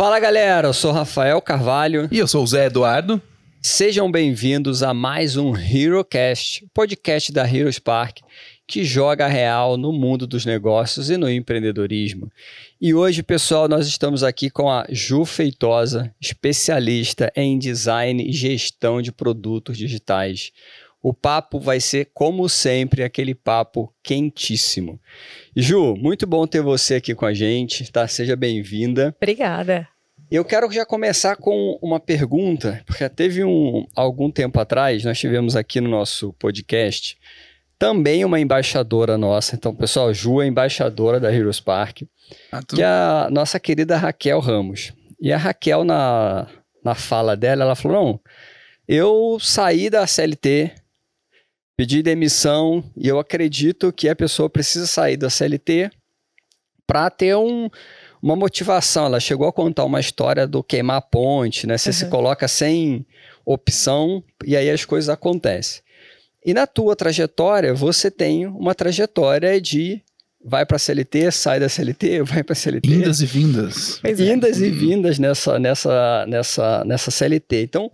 Fala galera, eu sou Rafael Carvalho. E eu sou o Zé Eduardo. Sejam bem-vindos a mais um HeroCast, podcast da Heroes Park, que joga real no mundo dos negócios e no empreendedorismo. E hoje, pessoal, nós estamos aqui com a Ju Feitosa, especialista em design e gestão de produtos digitais. O papo vai ser, como sempre, aquele papo quentíssimo. Ju, muito bom ter você aqui com a gente, tá? Seja bem-vinda. Obrigada. Eu quero já começar com uma pergunta, porque teve um algum tempo atrás, nós tivemos aqui no nosso podcast também uma embaixadora nossa. Então, pessoal, Ju é embaixadora da Heroes Park, ah, que é a nossa querida Raquel Ramos. E a Raquel, na, na fala dela, ela falou: não, eu saí da CLT, pedi demissão e eu acredito que a pessoa precisa sair da CLT para ter um, uma motivação. Ela chegou a contar uma história do queimar a ponte, né? Você uhum. se coloca sem opção e aí as coisas acontecem. E na tua trajetória, você tem uma trajetória de vai para a CLT, sai da CLT, vai para a CLT. Indas e vindas. É. Indas e vindas nessa, nessa, nessa, nessa CLT. Então,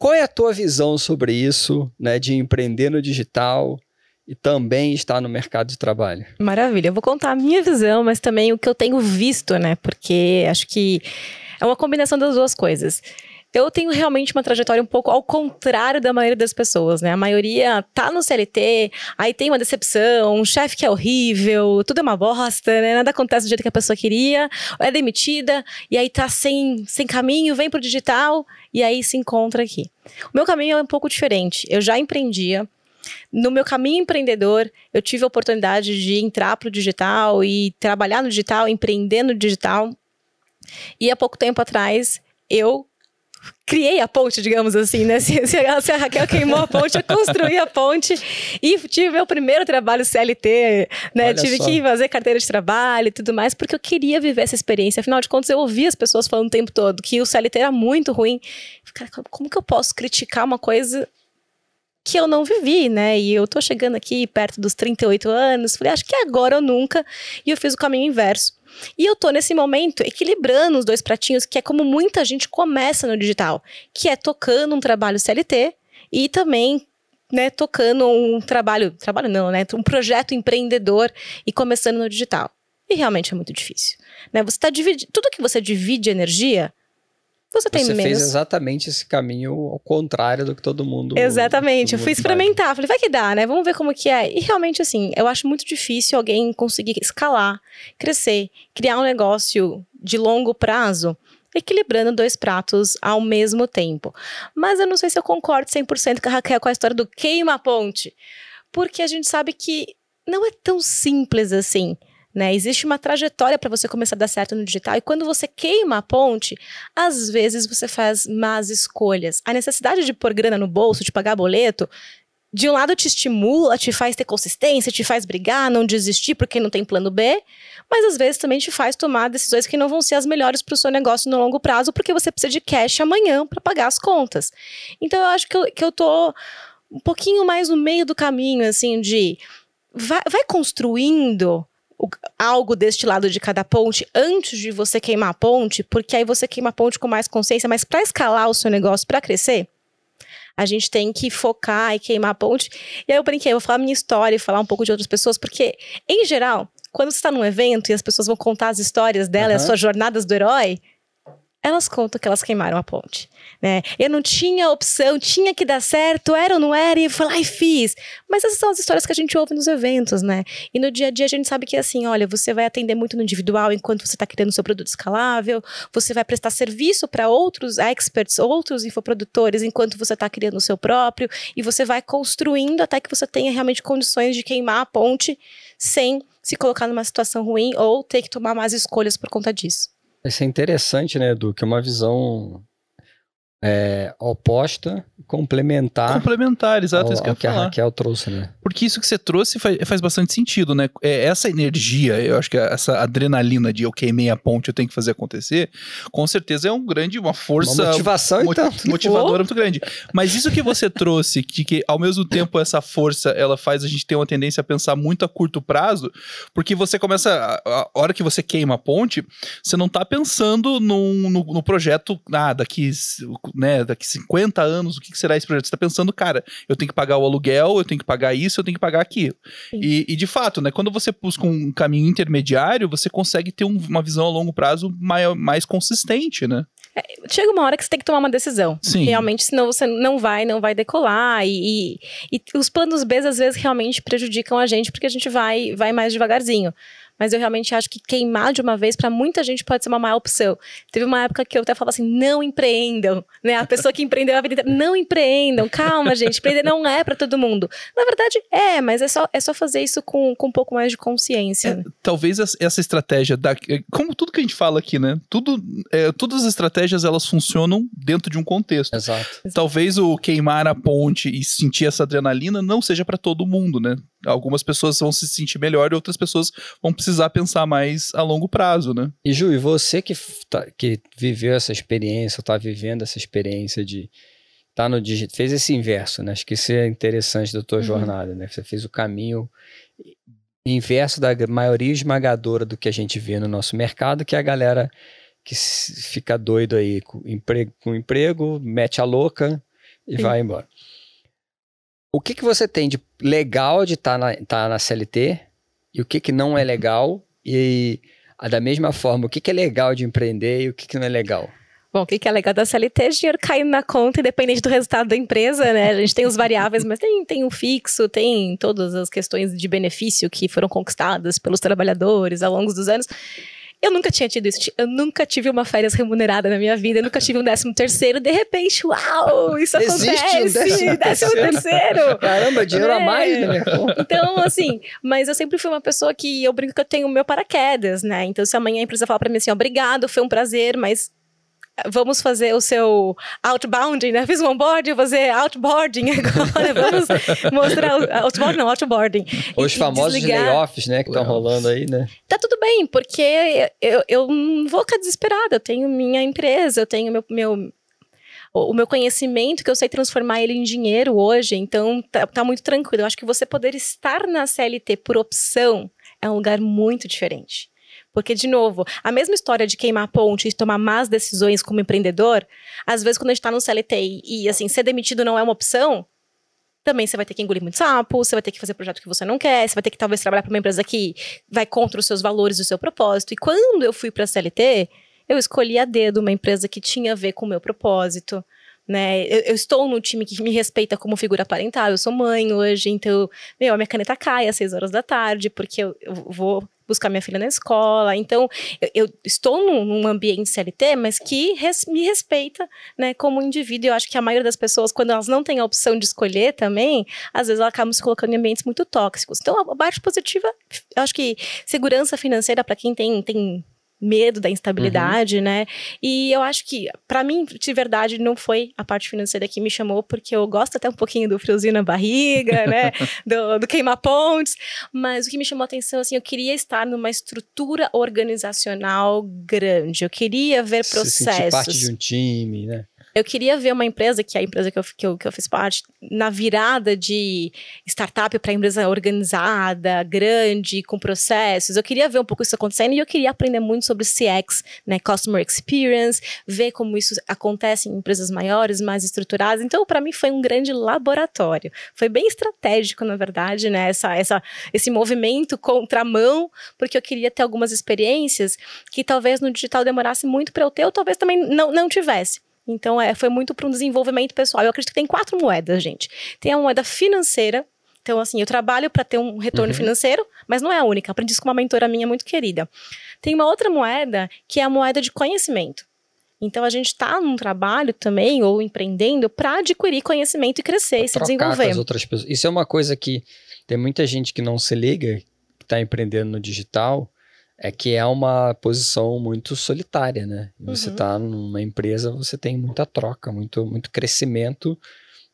qual é a tua visão sobre isso, né, de empreender no digital e também estar no mercado de trabalho? Maravilha. Eu vou contar a minha visão, mas também o que eu tenho visto, né? Porque acho que é uma combinação das duas coisas. Eu tenho realmente uma trajetória um pouco ao contrário da maioria das pessoas, né? A maioria tá no CLT, aí tem uma decepção, um chefe que é horrível, tudo é uma bosta, né? Nada acontece do jeito que a pessoa queria, é demitida, e aí tá sem, sem caminho, vem pro digital, e aí se encontra aqui. O meu caminho é um pouco diferente. Eu já empreendia, no meu caminho empreendedor, eu tive a oportunidade de entrar para o digital e trabalhar no digital, empreender no digital. E há pouco tempo atrás, eu criei a ponte, digamos assim, né? Se, se, a, se, a, Raquel queimou a ponte, eu construí a ponte e tive meu primeiro trabalho CLT, né? Olha tive só. que fazer carteira de trabalho e tudo mais, porque eu queria viver essa experiência. Afinal de contas, eu ouvia as pessoas falando o tempo todo que o CLT era muito ruim. Cara, como que eu posso criticar uma coisa que eu não vivi, né? E eu tô chegando aqui perto dos 38 anos, falei, acho que agora ou nunca, e eu fiz o caminho inverso. E eu tô nesse momento equilibrando os dois pratinhos, que é como muita gente começa no digital, que é tocando um trabalho CLT e também né, tocando um trabalho, trabalho não, né, um projeto empreendedor e começando no digital. E realmente é muito difícil, né? Você tá dividindo, tudo que você divide energia, você tem você menos. fez exatamente esse caminho ao contrário do que todo mundo. Exatamente. Todo eu fui experimentar. Faz. Falei, vai que dá, né? Vamos ver como que é. E realmente, assim, eu acho muito difícil alguém conseguir escalar, crescer, criar um negócio de longo prazo equilibrando dois pratos ao mesmo tempo. Mas eu não sei se eu concordo 100% com a Raquel com a história do queima-ponte. Porque a gente sabe que não é tão simples assim. Né? Existe uma trajetória para você começar a dar certo no digital e quando você queima a ponte, às vezes você faz más escolhas. A necessidade de pôr grana no bolso, de pagar boleto, de um lado te estimula, te faz ter consistência, te faz brigar, não desistir porque não tem plano B, mas às vezes também te faz tomar decisões que não vão ser as melhores para o seu negócio no longo prazo, porque você precisa de cash amanhã para pagar as contas. Então eu acho que eu, que eu tô um pouquinho mais no meio do caminho, assim, de vai, vai construindo algo deste lado de cada ponte antes de você queimar a ponte, porque aí você queima a ponte com mais consciência, mas para escalar o seu negócio, para crescer, a gente tem que focar e queimar a ponte. E aí eu brinquei, eu vou falar minha história e falar um pouco de outras pessoas, porque, em geral, quando você está num evento e as pessoas vão contar as histórias dela, uhum. as suas jornadas do herói, elas contam que elas queimaram a ponte, né? Eu não tinha opção, tinha que dar certo, era ou não era, e eu lá e fiz. Mas essas são as histórias que a gente ouve nos eventos, né? E no dia a dia a gente sabe que assim, olha, você vai atender muito no individual enquanto você está criando seu produto escalável, você vai prestar serviço para outros experts, outros infoprodutores enquanto você está criando o seu próprio, e você vai construindo até que você tenha realmente condições de queimar a ponte sem se colocar numa situação ruim ou ter que tomar mais escolhas por conta disso. Isso é interessante, né, Edu? Que é uma visão é, oposta, complementar. Complementar, exato, ao, isso que, que a Raquel trouxe, né? Porque isso que você trouxe faz, faz bastante sentido, né? É, essa energia, eu acho que essa adrenalina de eu queimei a ponte, eu tenho que fazer acontecer, com certeza é um grande, uma força. Uma motivação, mo então. Motivadora muito grande. Mas isso que você trouxe, de que ao mesmo tempo essa força, ela faz a gente ter uma tendência a pensar muito a curto prazo, porque você começa, a, a hora que você queima a ponte, você não tá pensando num, no, no projeto, ah, daqui, né, daqui 50 anos, o que será esse projeto? Você tá pensando, cara, eu tenho que pagar o aluguel, eu tenho que pagar isso, eu tenho que pagar aquilo. E, e, de fato, né, quando você busca um caminho intermediário, você consegue ter um, uma visão a longo prazo mais, mais consistente, né? É, chega uma hora que você tem que tomar uma decisão. Sim. Realmente, senão você não vai, não vai decolar. E, e, e os planos B, às vezes, realmente prejudicam a gente, porque a gente vai, vai mais devagarzinho mas eu realmente acho que queimar de uma vez para muita gente pode ser uma má opção. Teve uma época que eu até falava assim: não empreendam, né? A pessoa que empreendeu a vida inteira, não empreendam, calma, gente, empreender não é para todo mundo. Na verdade, é, mas é só, é só fazer isso com, com um pouco mais de consciência. É, talvez essa estratégia, da, é, como tudo que a gente fala aqui, né? Tudo, é, todas as estratégias elas funcionam dentro de um contexto. Exato. Talvez o queimar a ponte e sentir essa adrenalina não seja para todo mundo, né? Algumas pessoas vão se sentir melhor e outras pessoas vão precisar pensar mais a longo prazo, né? E Ju, e você que, tá, que viveu essa experiência, está vivendo essa experiência de tá no digital, fez esse inverso, né? Acho que isso é interessante da tua uhum. jornada, né? Você fez o caminho inverso da maioria esmagadora do que a gente vê no nosso mercado, que é a galera que fica doido aí com emprego, com emprego mete a louca e Sim. vai embora. O que, que você tem de legal de estar tá na, tá na CLT e o que, que não é legal? E da mesma forma, o que, que é legal de empreender e o que, que não é legal? Bom, o que é legal da CLT é dinheiro caindo na conta, independente do resultado da empresa, né? A gente tem os variáveis, mas tem, tem o fixo, tem todas as questões de benefício que foram conquistadas pelos trabalhadores ao longo dos anos. Eu nunca tinha tido isso. Eu nunca tive uma férias remunerada na minha vida. Eu nunca tive um décimo terceiro. De repente, uau, isso Existe acontece. Um décimo, décimo terceiro. Caramba, dinheiro é. a mais na minha conta. Então, assim, mas eu sempre fui uma pessoa que eu brinco que eu tenho o meu paraquedas, né? Então, se amanhã a empresa falar pra mim assim, obrigado, foi um prazer, mas vamos fazer o seu outbounding, né? Fiz um onboarding, vou fazer outboarding agora. vamos mostrar o outboarding, não, outboarding. Os e, famosos desligar. layoffs, né, que estão rolando aí, né? Tá tudo bem, porque eu, eu não vou ficar desesperada. Eu tenho minha empresa, eu tenho meu, meu o meu conhecimento, que eu sei transformar ele em dinheiro hoje, então tá, tá, muito tranquilo. Eu acho que você poder estar na CLT por opção é um lugar muito diferente. Porque, de novo, a mesma história de queimar a ponte e tomar más decisões como empreendedor, às vezes quando a gente tá no CLT e, e assim, ser demitido não é uma opção, também você vai ter que engolir muito sapo, você vai ter que fazer projeto que você não quer, você vai ter que talvez trabalhar para uma empresa que vai contra os seus valores e o seu propósito. E quando eu fui para a CLT, eu escolhi a dedo uma empresa que tinha a ver com o meu propósito. Né? Eu, eu, estou no time que me respeita como figura parental, eu sou mãe hoje, então, meu, a minha caneta cai às seis horas da tarde, porque eu, eu vou buscar minha filha na escola. Então, eu, eu estou num, num, ambiente CLT, mas que res, me respeita, né, como indivíduo. Eu acho que a maioria das pessoas, quando elas não têm a opção de escolher também, às vezes elas acabam se colocando em ambientes muito tóxicos. Então, a parte positiva, eu acho que segurança financeira para quem tem, tem medo da instabilidade, uhum. né? E eu acho que, para mim, de verdade, não foi a parte financeira que me chamou, porque eu gosto até um pouquinho do friozinho na barriga, né? Do, do queimar pontes. Mas o que me chamou a atenção, assim, eu queria estar numa estrutura organizacional grande. Eu queria ver processos. Se parte de um time, né? Eu queria ver uma empresa, que é a empresa que eu, que eu, que eu fiz parte, na virada de startup para empresa organizada, grande, com processos. Eu queria ver um pouco isso acontecendo e eu queria aprender muito sobre CX, né, Customer Experience, ver como isso acontece em empresas maiores, mais estruturadas. Então, para mim, foi um grande laboratório. Foi bem estratégico, na verdade, né, essa, essa, esse movimento contramão, porque eu queria ter algumas experiências que talvez no digital demorasse muito para eu ter, ou talvez também não, não tivesse. Então, é, foi muito para um desenvolvimento pessoal. Eu acredito que tem quatro moedas, gente. Tem a moeda financeira. Então, assim, eu trabalho para ter um retorno uhum. financeiro, mas não é a única. Aprendi isso com uma mentora minha muito querida. Tem uma outra moeda que é a moeda de conhecimento. Então a gente está num trabalho também ou empreendendo para adquirir conhecimento e crescer, e se desenvolver. Com as outras pessoas. Isso é uma coisa que tem muita gente que não se liga, que está empreendendo no digital, é que é uma posição muito solitária, né? Você está uhum. numa empresa, você tem muita troca, muito, muito crescimento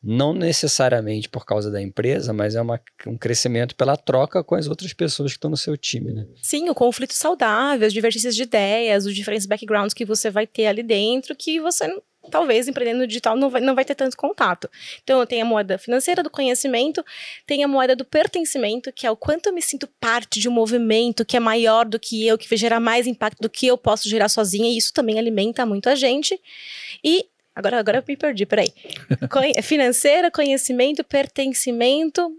não necessariamente por causa da empresa, mas é uma, um crescimento pela troca com as outras pessoas que estão no seu time, né? Sim, o conflito saudável, as divergências de ideias, os diferentes backgrounds que você vai ter ali dentro, que você talvez empreendendo no digital não vai, não vai ter tanto contato. Então, eu tenho a moeda financeira do conhecimento, tem a moeda do pertencimento, que é o quanto eu me sinto parte de um movimento que é maior do que eu, que vai gerar mais impacto do que eu posso gerar sozinha, e isso também alimenta muito a gente. E Agora, agora eu me perdi, peraí. financeira, conhecimento, pertencimento.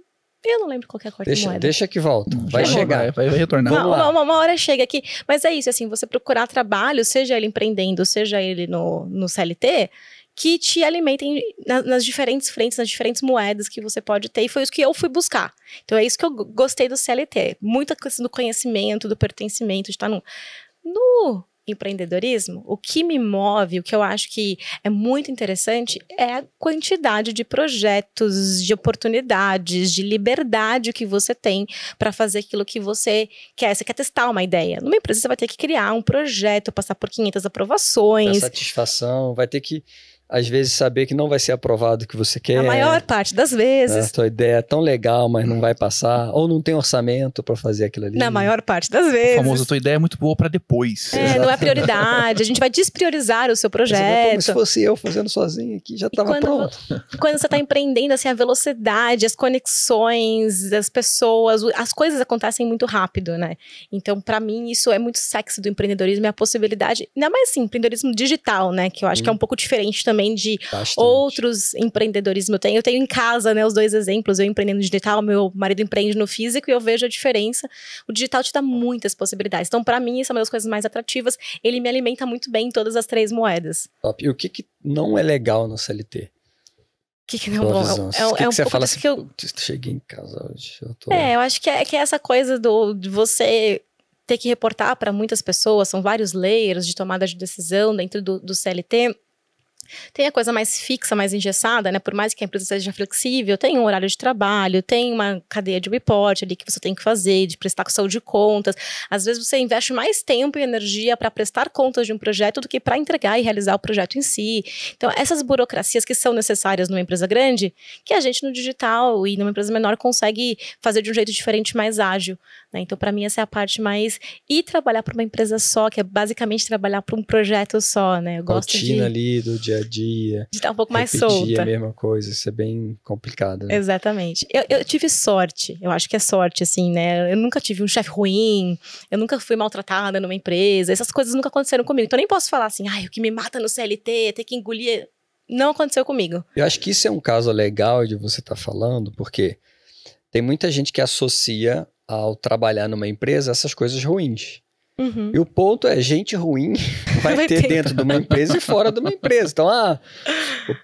Eu não lembro qual é a quarta deixa, moeda. Deixa que volta. Vai chegar. Vai, vai retornar. Uma, uma, uma, uma, hora chega aqui. Mas é isso, assim, você procurar trabalho, seja ele empreendendo, seja ele no, no CLT, que te alimentem na, nas diferentes frentes, nas diferentes moedas que você pode ter. E foi isso que eu fui buscar. Então é isso que eu gostei do CLT. Muita questão do conhecimento, do pertencimento, de estar no, no empreendedorismo, o que me move, o que eu acho que é muito interessante é a quantidade de projetos, de oportunidades, de liberdade que você tem para fazer aquilo que você quer. Você quer testar uma ideia. Numa empresa você vai ter que criar um projeto, passar por 500 aprovações. A satisfação, vai ter que às vezes saber que não vai ser aprovado o que você quer. A maior parte das vezes. A tua ideia é tão legal, mas não vai passar. Ou não tem orçamento para fazer aquilo ali. Na maior parte das vezes. O famoso, a tua ideia é muito boa para depois. É, não é prioridade. A gente vai despriorizar o seu projeto. Como se fosse eu fazendo sozinho aqui, já estava pronto. Quando você está empreendendo, assim, a velocidade, as conexões, as pessoas, as coisas acontecem muito rápido, né? Então, para mim, isso é muito sexy do empreendedorismo, é a possibilidade, ainda mais assim, empreendedorismo digital, né? Que eu acho hum. que é um pouco diferente também também de Bastante. outros empreendedorismo. Eu tenho, eu tenho em casa, né, os dois exemplos. Eu empreendendo no digital, meu marido empreende no físico e eu vejo a diferença. O digital te dá muitas possibilidades. Então, para mim, isso é uma das coisas mais atrativas. Ele me alimenta muito bem em todas as três moedas. Top. E o que, que não é legal no CLT? O que, que não é bom? É, é, que é um você pouco fala assim, que eu... cheguei em casa hoje. Eu tô... É, eu acho que é, que é essa coisa do, de você ter que reportar para muitas pessoas, são vários layers de tomada de decisão dentro do, do CLT. Tem a coisa mais fixa, mais engessada, né? Por mais que a empresa seja flexível, tem um horário de trabalho, tem uma cadeia de report ali que você tem que fazer, de prestar saúde de contas. Às vezes você investe mais tempo e energia para prestar contas de um projeto do que para entregar e realizar o projeto em si. Então, essas burocracias que são necessárias numa empresa grande, que a gente no digital e numa empresa menor consegue fazer de um jeito diferente, mais ágil. Né? Então, para mim, essa é a parte mais. E trabalhar para uma empresa só, que é basicamente trabalhar para um projeto só, né? Eu gosto Rotina de. ali do dia a dia. De estar um pouco mais solta. a mesma coisa, isso é bem complicado. Né? Exatamente. Eu, eu, tive sorte, eu acho que é sorte, assim, né? Eu nunca tive um chefe ruim, eu nunca fui maltratada numa empresa, essas coisas nunca aconteceram comigo. Então, eu nem posso falar assim, ai, o que me mata no CLT é ter que engolir. Não aconteceu comigo. Eu acho que isso é um caso legal de você estar tá falando, porque tem muita gente que associa ao trabalhar numa empresa essas coisas ruins. Uhum. E o ponto é, gente ruim vai, vai ter, ter dentro de uma empresa e fora de uma empresa. Então, ah,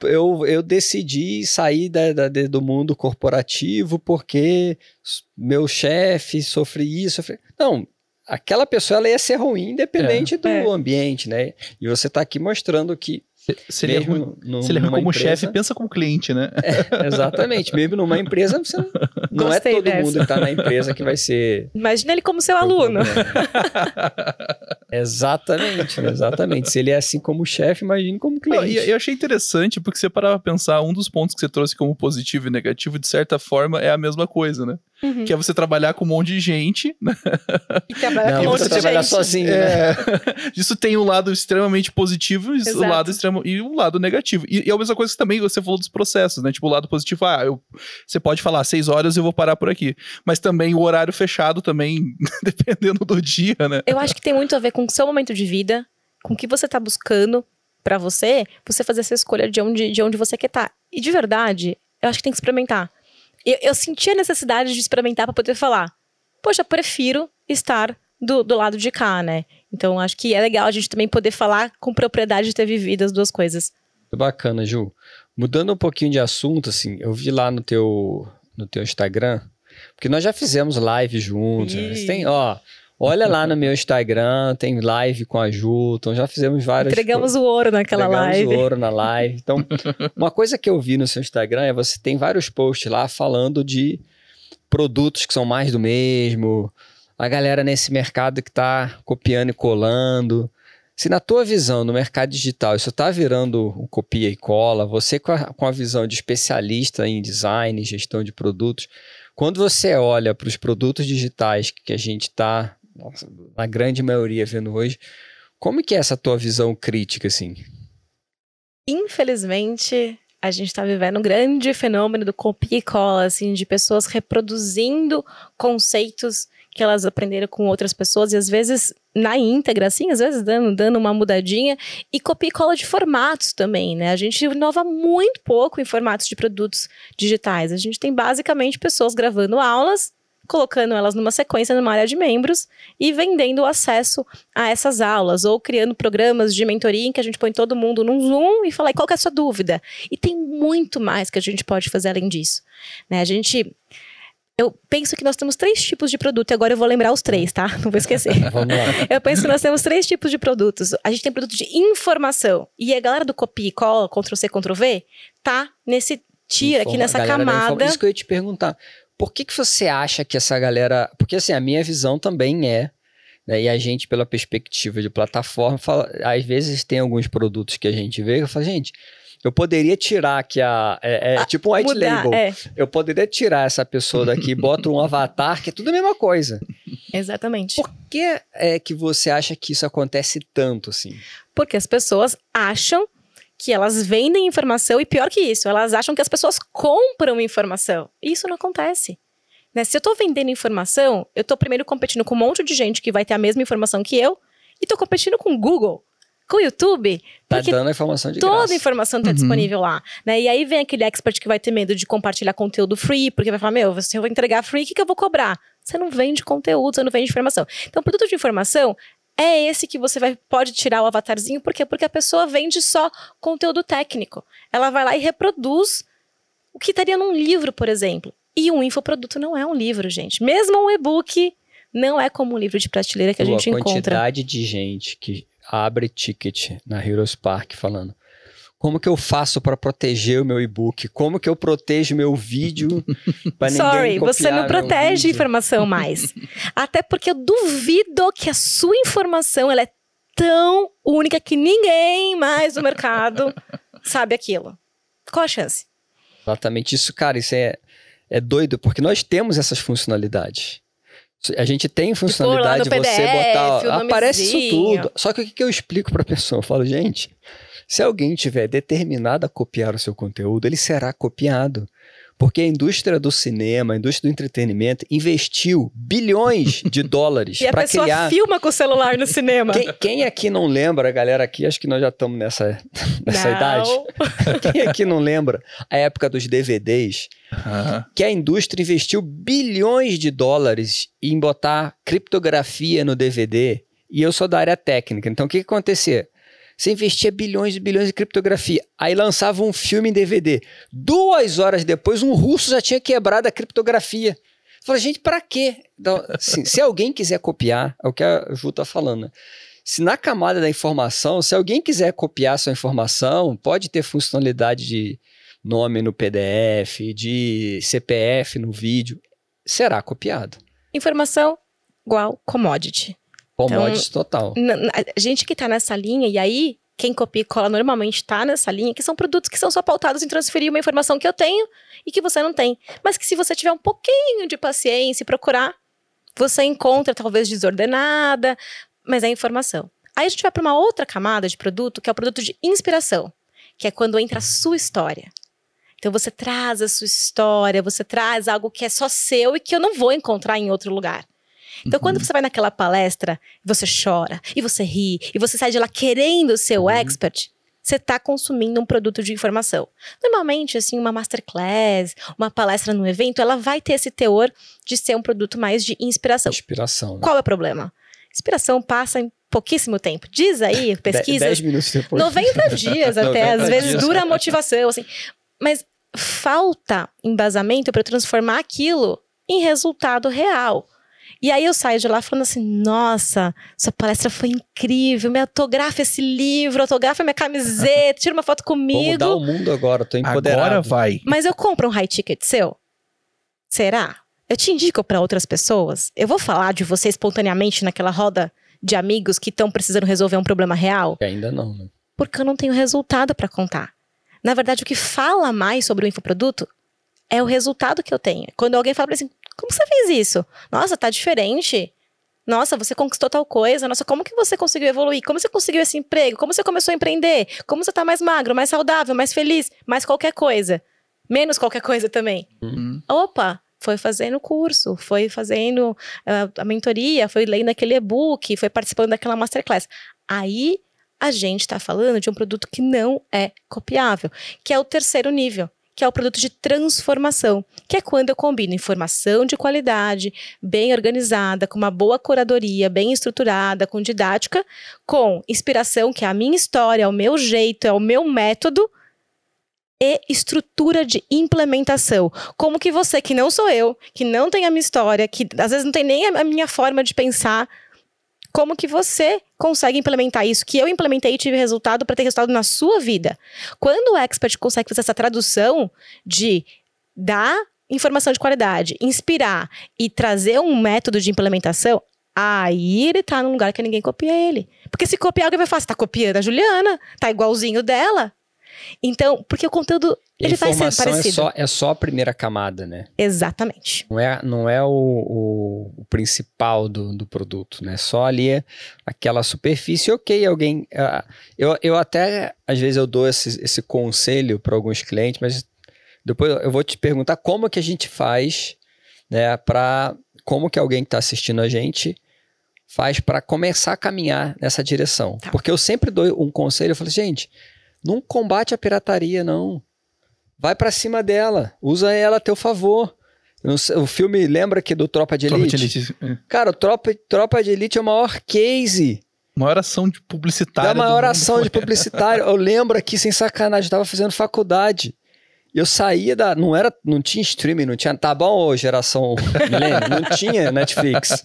eu, eu decidi sair da, da, do mundo corporativo porque meu chefe sofre isso. Sofre... Não, aquela pessoa ela ia ser ruim independente é, do é. ambiente, né? E você está aqui mostrando que se ele, é ruim, no, se ele é ruim como empresa, chefe, pensa como cliente, né? É, exatamente. Mesmo numa empresa, você não, não é todo dessa. mundo que está na empresa que vai ser. Imagina ele como seu aluno. exatamente, exatamente. Se ele é assim como chefe, imagine como cliente. eu achei interessante, porque você parava pra pensar, um dos pontos que você trouxe como positivo e negativo, de certa forma, é a mesma coisa, né? Uhum. Que é você trabalhar com um monte de gente. Né? E trabalhar com um monte de trabalhar gente. sozinho. É. Né? Isso tem um lado extremamente positivo e o lado extremo e um lado negativo. E, e é a mesma coisa que também você falou dos processos, né? Tipo, o lado positivo, ah, eu, você pode falar seis horas eu vou parar por aqui. Mas também o horário fechado também, dependendo do dia, né? Eu acho que tem muito a ver com o seu momento de vida, com o que você tá buscando para você, você fazer essa escolha de onde, de onde você quer estar. Tá. E de verdade, eu acho que tem que experimentar eu, eu senti a necessidade de experimentar para poder falar. Poxa, prefiro estar do, do lado de cá, né? Então acho que é legal a gente também poder falar com propriedade de ter vivido as duas coisas. Bacana, Ju. Mudando um pouquinho de assunto, assim, eu vi lá no teu, no teu Instagram, porque nós já fizemos live juntos. Né? Tem, ó, Olha lá no meu Instagram, tem live com a Ju, então já fizemos várias Entregamos o ouro naquela Entregamos live. Entregamos o ouro na live. Então, uma coisa que eu vi no seu Instagram é você tem vários posts lá falando de produtos que são mais do mesmo, a galera nesse mercado que está copiando e colando. Se na tua visão no mercado digital isso está virando um copia e cola, você com a, com a visão de especialista em design, gestão de produtos, quando você olha para os produtos digitais que a gente está, na grande maioria, vendo hoje, como que é essa tua visão crítica, assim? Infelizmente, a gente está vivendo um grande fenômeno do copia e cola, assim, de pessoas reproduzindo conceitos que elas aprenderam com outras pessoas e às vezes na íntegra, assim, às vezes dando, dando uma mudadinha e copia e cola de formatos também, né? A gente inova muito pouco em formatos de produtos digitais. A gente tem basicamente pessoas gravando aulas colocando elas numa sequência numa área de membros e vendendo o acesso a essas aulas, ou criando programas de mentoria em que a gente põe todo mundo num Zoom e fala, qual é a sua dúvida? E tem muito mais que a gente pode fazer além disso. Né? A gente eu penso que nós temos três tipos de produto, e agora eu vou lembrar os três, tá? Não vou esquecer. Vamos lá. Eu penso que nós temos três tipos de produtos. A gente tem produto de informação, e a galera do copia e cola, Ctrl-C, Ctrl-V, tá nesse tira aqui nessa camada. Isso que eu ia te perguntar. Por que, que você acha que essa galera. Porque assim, a minha visão também é. Né, e a gente, pela perspectiva de plataforma, fala, às vezes tem alguns produtos que a gente vê que eu falo, gente, eu poderia tirar aqui a. É, é ah, tipo um white mudar, label. É. Eu poderia tirar essa pessoa daqui, boto um avatar, que é tudo a mesma coisa. Exatamente. Por que é que você acha que isso acontece tanto assim? Porque as pessoas acham que elas vendem informação e pior que isso, elas acham que as pessoas compram informação. E isso não acontece. Né? Se eu estou vendendo informação, eu estou primeiro competindo com um monte de gente que vai ter a mesma informação que eu e estou competindo com o Google, com o YouTube. Tá dando a informação de Toda graça. a informação está uhum. disponível lá. Né? E aí vem aquele expert que vai ter medo de compartilhar conteúdo free, porque vai falar, meu, se eu vou entregar free, o que, que eu vou cobrar? Você não vende conteúdo, você não vende informação. Então, produto de informação é esse que você vai, pode tirar o avatarzinho, por quê? Porque a pessoa vende só conteúdo técnico. Ela vai lá e reproduz o que estaria num livro, por exemplo. E um infoproduto não é um livro, gente. Mesmo um e-book não é como um livro de prateleira que a gente encontra. A quantidade de gente que abre ticket na Heroes Park falando como que eu faço para proteger o meu e-book? Como que eu protejo meu vídeo para ninguém Sorry, você não protege informação mais. Até porque eu duvido que a sua informação ela é tão única que ninguém mais no mercado sabe aquilo. Qual a chance? Exatamente isso, cara, isso é, é doido, porque nós temos essas funcionalidades. A gente tem funcionalidade de você botar. Aparece isso tudo. Só que o que eu explico para a pessoa? Eu falo, gente, se alguém tiver determinado a copiar o seu conteúdo, ele será copiado. Porque a indústria do cinema, a indústria do entretenimento investiu bilhões de dólares para criar. E a pessoa filma com o celular no cinema. Quem, quem, aqui não lembra, galera aqui, acho que nós já estamos nessa, nessa idade. quem aqui não lembra a época dos DVDs? Uhum. Que a indústria investiu bilhões de dólares em botar criptografia no DVD. E eu sou da área técnica. Então o que, que acontecia? Você investia bilhões e bilhões em criptografia. Aí lançava um filme em DVD. Duas horas depois, um russo já tinha quebrado a criptografia. Falei, gente, para quê? Então, assim, se alguém quiser copiar, é o que a Ju tá falando, né? Se na camada da informação, se alguém quiser copiar sua informação, pode ter funcionalidade de nome no PDF, de CPF no vídeo, será copiado. Informação igual commodity. Commodities então, total. A gente que tá nessa linha, e aí, quem copia e cola normalmente tá nessa linha, que são produtos que são só pautados em transferir uma informação que eu tenho e que você não tem. Mas que se você tiver um pouquinho de paciência e procurar, você encontra talvez desordenada, mas é informação. Aí a gente vai para uma outra camada de produto, que é o produto de inspiração, que é quando entra a sua história. Então você traz a sua história, você traz algo que é só seu e que eu não vou encontrar em outro lugar. Então, uhum. quando você vai naquela palestra, você chora, e você ri, e você sai de lá querendo ser o uhum. expert, você está consumindo um produto de informação. Normalmente, assim, uma masterclass, uma palestra no evento, ela vai ter esse teor de ser um produto mais de inspiração. Inspiração. Né? Qual é o problema? Inspiração passa em pouquíssimo tempo. Diz aí, pesquisa. 10 minutos depois. 90 dias até, 90 às vezes dias. dura a motivação, assim. Mas falta embasamento para transformar aquilo em resultado real. E aí eu saio de lá falando assim: nossa, sua palestra foi incrível, me autografa esse livro, autografa minha camiseta, tira uma foto comigo. Vou mudar o mundo agora, tô empoderado. Agora vai. Mas eu compro um high ticket seu? Será? Eu te indico para outras pessoas? Eu vou falar de você espontaneamente naquela roda de amigos que estão precisando resolver um problema real? Ainda não, né? Porque eu não tenho resultado para contar. Na verdade, o que fala mais sobre o infoproduto é o resultado que eu tenho. Quando alguém fala assim, como você fez isso? Nossa, tá diferente. Nossa, você conquistou tal coisa. Nossa, como que você conseguiu evoluir? Como você conseguiu esse emprego? Como você começou a empreender? Como você tá mais magro, mais saudável, mais feliz? Mais qualquer coisa. Menos qualquer coisa também. Uhum. Opa, foi fazendo curso, foi fazendo uh, a mentoria, foi lendo aquele e-book, foi participando daquela masterclass. Aí a gente está falando de um produto que não é copiável, que é o terceiro nível, que é o produto de transformação, que é quando eu combino informação de qualidade, bem organizada, com uma boa curadoria, bem estruturada, com didática, com inspiração, que é a minha história, é o meu jeito, é o meu método, e estrutura de implementação. Como que você, que não sou eu, que não tem a minha história, que às vezes não tem nem a minha forma de pensar, como que você consegue implementar isso que eu implementei e tive resultado para ter resultado na sua vida. Quando o expert consegue fazer essa tradução de dar informação de qualidade, inspirar e trazer um método de implementação, aí ele tá num lugar que ninguém copia ele. Porque se copiar, alguém vai falar, você tá copiando a Juliana, tá igualzinho dela. Então, porque o conteúdo ele vai ser é parecido. É só, é só a primeira camada, né? Exatamente. Não é, não é o, o, o principal do, do produto, né? Só ali é aquela superfície. Ok, alguém. Uh, eu, eu até, às vezes, eu dou esse, esse conselho para alguns clientes, mas depois eu vou te perguntar como que a gente faz, né? Para como que alguém que está assistindo a gente faz para começar a caminhar nessa direção. Tá. Porque eu sempre dou um conselho, eu falo, gente, não combate a pirataria, não. Vai para cima dela, usa ela a teu favor. O filme lembra que do Tropa de Elite? Tropa de Elite. É. Cara, o Tropa, Tropa de Elite é o maior case. Maior ação de publicitário. Da maior ação de publicitário. Eu lembro aqui, sem sacanagem, eu tava fazendo faculdade eu saía da. Não era. Não tinha streaming, não tinha. Tá bom, geração milênio? Não tinha Netflix.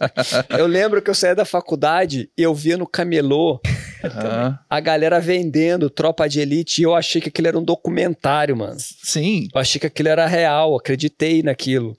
Eu lembro que eu saía da faculdade e eu via no camelô uhum. a galera vendendo Tropa de Elite e eu achei que aquilo era um documentário, mano. Sim. Eu achei que aquilo era real, acreditei naquilo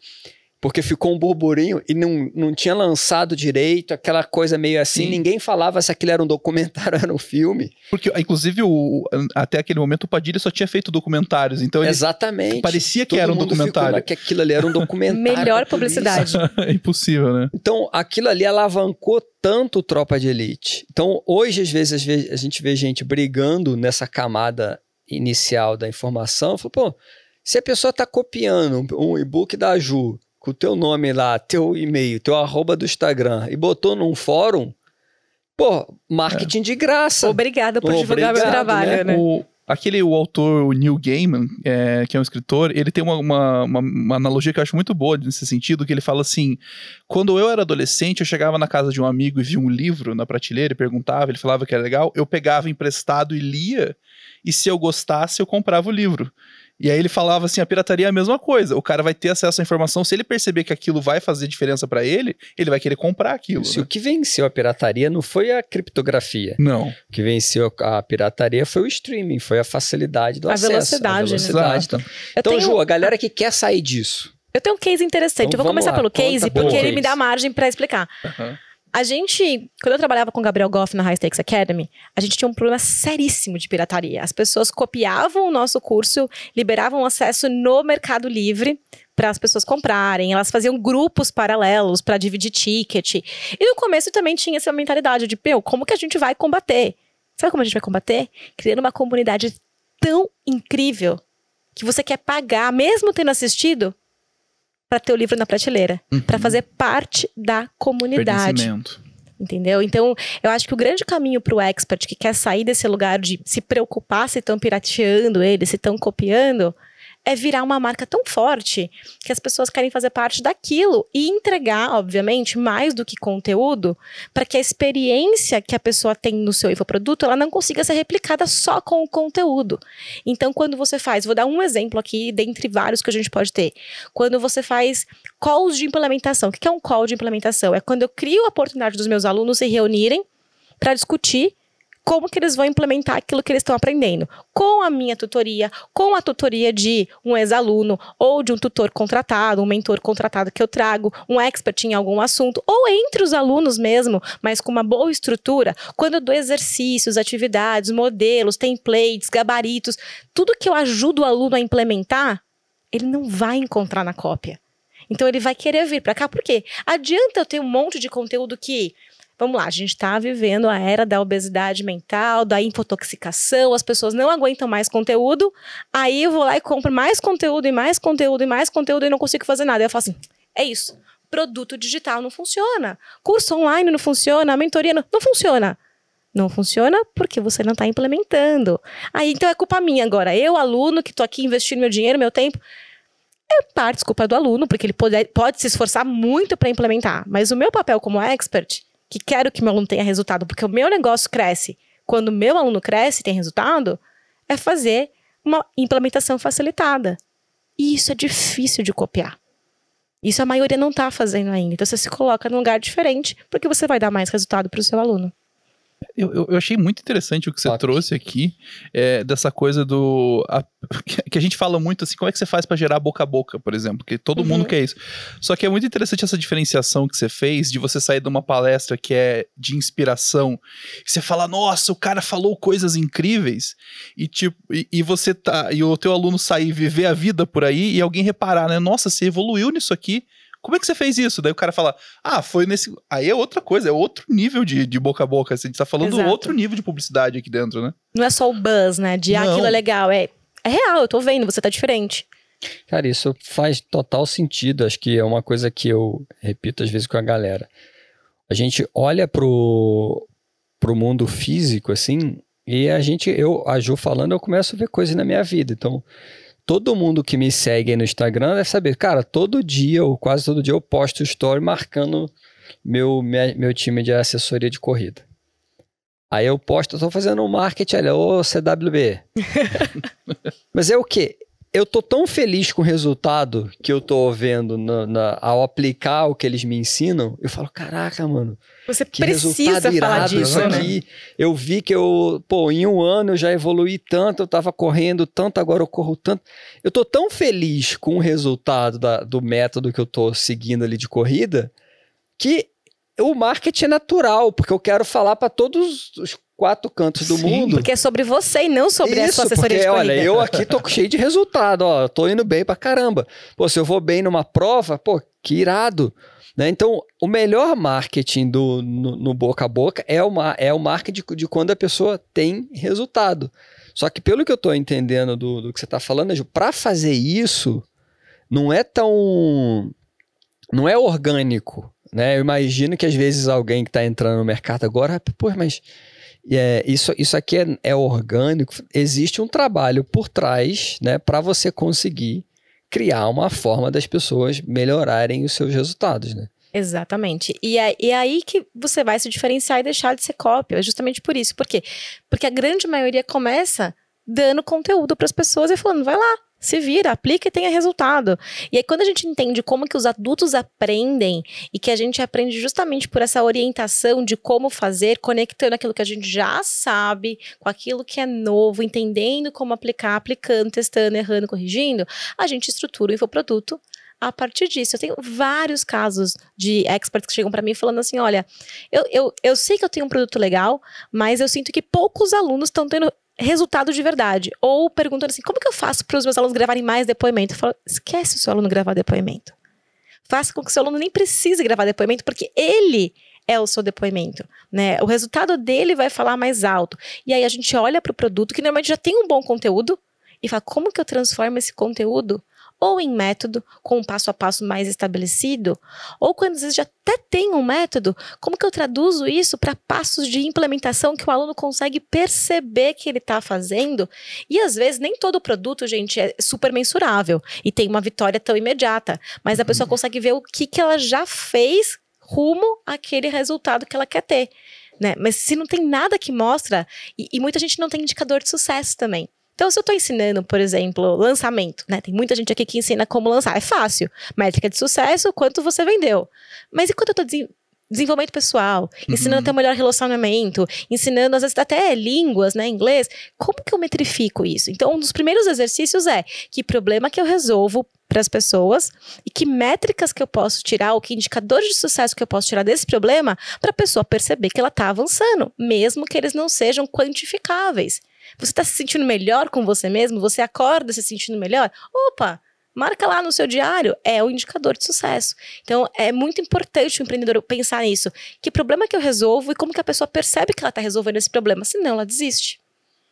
porque ficou um burburinho e não, não tinha lançado direito, aquela coisa meio assim, Sim. ninguém falava se aquilo era um documentário ou era um filme. Porque, inclusive, o, até aquele momento o Padilha só tinha feito documentários, então Exatamente. parecia que Todo era um documentário. que aquilo ali era um documentário. Melhor publicidade. é impossível, né? Então, aquilo ali alavancou tanto Tropa de Elite. Então, hoje, às vezes, às vezes a gente vê gente brigando nessa camada inicial da informação, fala, pô, se a pessoa está copiando um e-book da Ju com o teu nome lá, teu e-mail, teu arroba do Instagram e botou num fórum, pô, marketing é. de graça. Obrigada por divulgar meu trabalho, né? né? O, aquele, o autor, o Neil Gaiman, é, que é um escritor, ele tem uma, uma, uma, uma, analogia que eu acho muito boa nesse sentido, que ele fala assim, quando eu era adolescente, eu chegava na casa de um amigo e via um livro na prateleira e perguntava, ele falava que era legal, eu pegava emprestado e lia, e se eu gostasse, eu comprava o livro. E aí ele falava assim, a pirataria é a mesma coisa. O cara vai ter acesso à informação, se ele perceber que aquilo vai fazer diferença para ele, ele vai querer comprar aquilo. Se né? o que venceu a pirataria não foi a criptografia. Não. O que venceu a pirataria foi o streaming, foi a facilidade do a acesso. Velocidade, a velocidade. Né? Então, tenho... Ju, a galera que quer sair disso. Eu tenho um case interessante. Então, eu vou começar lá, pelo case, porque ele me dá margem para explicar. Uhum. A gente, quando eu trabalhava com o Gabriel Goff na High Stakes Academy, a gente tinha um problema seríssimo de pirataria. As pessoas copiavam o nosso curso, liberavam acesso no Mercado Livre para as pessoas comprarem. Elas faziam grupos paralelos para dividir ticket. E no começo também tinha essa mentalidade de, meu, como que a gente vai combater? Sabe como a gente vai combater? Criando uma comunidade tão incrível que você quer pagar, mesmo tendo assistido, para ter o livro na prateleira, uhum. para fazer parte da comunidade. Entendeu? Então, eu acho que o grande caminho para o expert que quer sair desse lugar de se preocupar se estão pirateando ele, se estão copiando, é virar uma marca tão forte que as pessoas querem fazer parte daquilo e entregar, obviamente, mais do que conteúdo, para que a experiência que a pessoa tem no seu infoproduto, ela não consiga ser replicada só com o conteúdo. Então, quando você faz, vou dar um exemplo aqui, dentre vários que a gente pode ter. Quando você faz calls de implementação. O que é um call de implementação? É quando eu crio a oportunidade dos meus alunos se reunirem para discutir como que eles vão implementar aquilo que eles estão aprendendo. Com a minha tutoria, com a tutoria de um ex-aluno ou de um tutor contratado, um mentor contratado que eu trago, um expert em algum assunto, ou entre os alunos mesmo, mas com uma boa estrutura, quando eu dou exercícios, atividades, modelos, templates, gabaritos, tudo que eu ajudo o aluno a implementar, ele não vai encontrar na cópia. Então ele vai querer vir para cá, por quê? Adianta eu ter um monte de conteúdo que Vamos lá, a gente está vivendo a era da obesidade mental, da infotoxicação, as pessoas não aguentam mais conteúdo, aí eu vou lá e compro mais conteúdo e mais conteúdo e mais conteúdo e não consigo fazer nada. Eu falo assim: é isso. Produto digital não funciona. Curso online não funciona, mentoria não, não funciona. Não funciona porque você não está implementando. Aí então é culpa minha agora. Eu, aluno, que estou aqui investindo meu dinheiro, meu tempo. É parte culpa do aluno, porque ele pode, pode se esforçar muito para implementar. Mas o meu papel como expert que quero que meu aluno tenha resultado, porque o meu negócio cresce quando o meu aluno cresce e tem resultado, é fazer uma implementação facilitada. E isso é difícil de copiar. Isso a maioria não está fazendo ainda. Então você se coloca num lugar diferente, porque você vai dar mais resultado para o seu aluno. Eu, eu, achei muito interessante o que você trouxe aqui, é, dessa coisa do. A, que a gente fala muito assim, como é que você faz para gerar boca a boca, por exemplo, que todo uhum. mundo quer isso. Só que é muito interessante essa diferenciação que você fez de você sair de uma palestra que é de inspiração, e você fala, nossa, o cara falou coisas incríveis, e tipo, e, e você tá. E o teu aluno sair viver a vida por aí e alguém reparar, né? Nossa, você evoluiu nisso aqui como é que você fez isso? Daí o cara fala, ah, foi nesse. Aí é outra coisa, é outro nível de, de boca a boca. A gente tá falando Exato. outro nível de publicidade aqui dentro, né? Não é só o buzz, né? De ah, aquilo é legal. É, é real, eu tô vendo, você tá diferente. Cara, isso faz total sentido. Acho que é uma coisa que eu repito às vezes com a galera. A gente olha pro, pro mundo físico, assim, e a gente, eu, a Ju falando, eu começo a ver coisas na minha vida. Então, todo mundo que me segue no Instagram deve saber, cara, todo dia, ou quase todo dia, eu posto story marcando meu, minha, meu time de assessoria de corrida. Aí eu posto, eu tô fazendo um marketing ali, ô CWB. Mas é o quê? Eu tô tão feliz com o resultado que eu tô vendo na, na, ao aplicar o que eles me ensinam, eu falo, caraca, mano. Você que precisa falar disso, né? aqui. Eu vi que eu, pô, em um ano eu já evolui tanto, eu tava correndo tanto, agora eu corro tanto. Eu tô tão feliz com o resultado da, do método que eu tô seguindo ali de corrida, que o marketing é natural, porque eu quero falar para todos os quatro cantos do Sim, mundo. Porque é sobre você e não sobre Isso, a sua assessoria porque, de corrida. Olha, eu aqui tô cheio de resultado, ó, tô indo bem pra caramba. Pô, se eu vou bem numa prova, pô, que irado. Né? Então, o melhor marketing do, no, no, boca a boca é, uma, é o marketing de, de quando a pessoa tem resultado. Só que pelo que eu tô entendendo do, do que você tá falando, para fazer isso, não é tão... não é orgânico, né? Eu imagino que às vezes alguém que está entrando no mercado agora, pô, mas é, isso, isso aqui é, é orgânico. Existe um trabalho por trás, né, para você conseguir criar uma forma das pessoas melhorarem os seus resultados, né? Exatamente. E é, é aí que você vai se diferenciar e deixar de ser cópia. É justamente por isso. Por quê? Porque a grande maioria começa dando conteúdo para as pessoas e falando, vai lá, se vira, aplica e tenha resultado. E aí, quando a gente entende como que os adultos aprendem e que a gente aprende justamente por essa orientação de como fazer, conectando aquilo que a gente já sabe com aquilo que é novo, entendendo como aplicar, aplicando, testando, errando, corrigindo, a gente estrutura o infoproduto a partir disso. Eu tenho vários casos de experts que chegam para mim falando assim: olha, eu, eu, eu sei que eu tenho um produto legal, mas eu sinto que poucos alunos estão tendo resultado de verdade. Ou perguntando assim: como que eu faço para os meus alunos gravarem mais depoimento? Eu falo: esquece o seu aluno gravar depoimento. Faça com que o seu aluno nem precise gravar depoimento, porque ele é o seu depoimento, né? O resultado dele vai falar mais alto. E aí a gente olha para o produto que normalmente já tem um bom conteúdo e fala: como que eu transformo esse conteúdo ou em método, com um passo a passo mais estabelecido, ou quando às vezes já até tem um método, como que eu traduzo isso para passos de implementação que o aluno consegue perceber que ele está fazendo? E às vezes nem todo produto, gente, é super mensurável e tem uma vitória tão imediata, mas a pessoa uhum. consegue ver o que, que ela já fez rumo àquele resultado que ela quer ter. Né? Mas se não tem nada que mostra, e, e muita gente não tem indicador de sucesso também. Então, se eu estou ensinando, por exemplo, lançamento, né? Tem muita gente aqui que ensina como lançar. É fácil. Métrica de sucesso, quanto você vendeu. Mas e quando eu estou desenvolvimento pessoal, ensinando uhum. a ter um melhor relacionamento, ensinando, às vezes, até línguas, né, inglês. Como que eu metrifico isso? Então, um dos primeiros exercícios é que problema que eu resolvo para as pessoas e que métricas que eu posso tirar, ou que indicadores de sucesso que eu posso tirar desse problema para a pessoa perceber que ela está avançando, mesmo que eles não sejam quantificáveis. Você está se sentindo melhor com você mesmo? Você acorda se sentindo melhor? Opa! Marca lá no seu diário, é o indicador de sucesso. Então, é muito importante o empreendedor pensar nisso. Que problema que eu resolvo e como que a pessoa percebe que ela está resolvendo esse problema, senão ela desiste.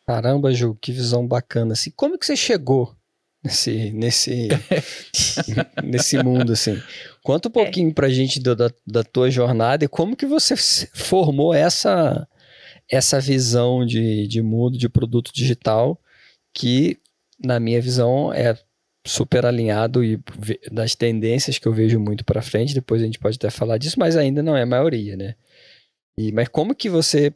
Caramba, Ju, que visão bacana. Assim, como que você chegou nesse, nesse, nesse mundo, assim? Conta um pouquinho é. pra gente do, da, da tua jornada e como que você formou essa, essa visão de, de mundo, de produto digital, que, na minha visão, é super alinhado e das tendências que eu vejo muito para frente. Depois a gente pode até falar disso, mas ainda não é a maioria, né? E, mas como que você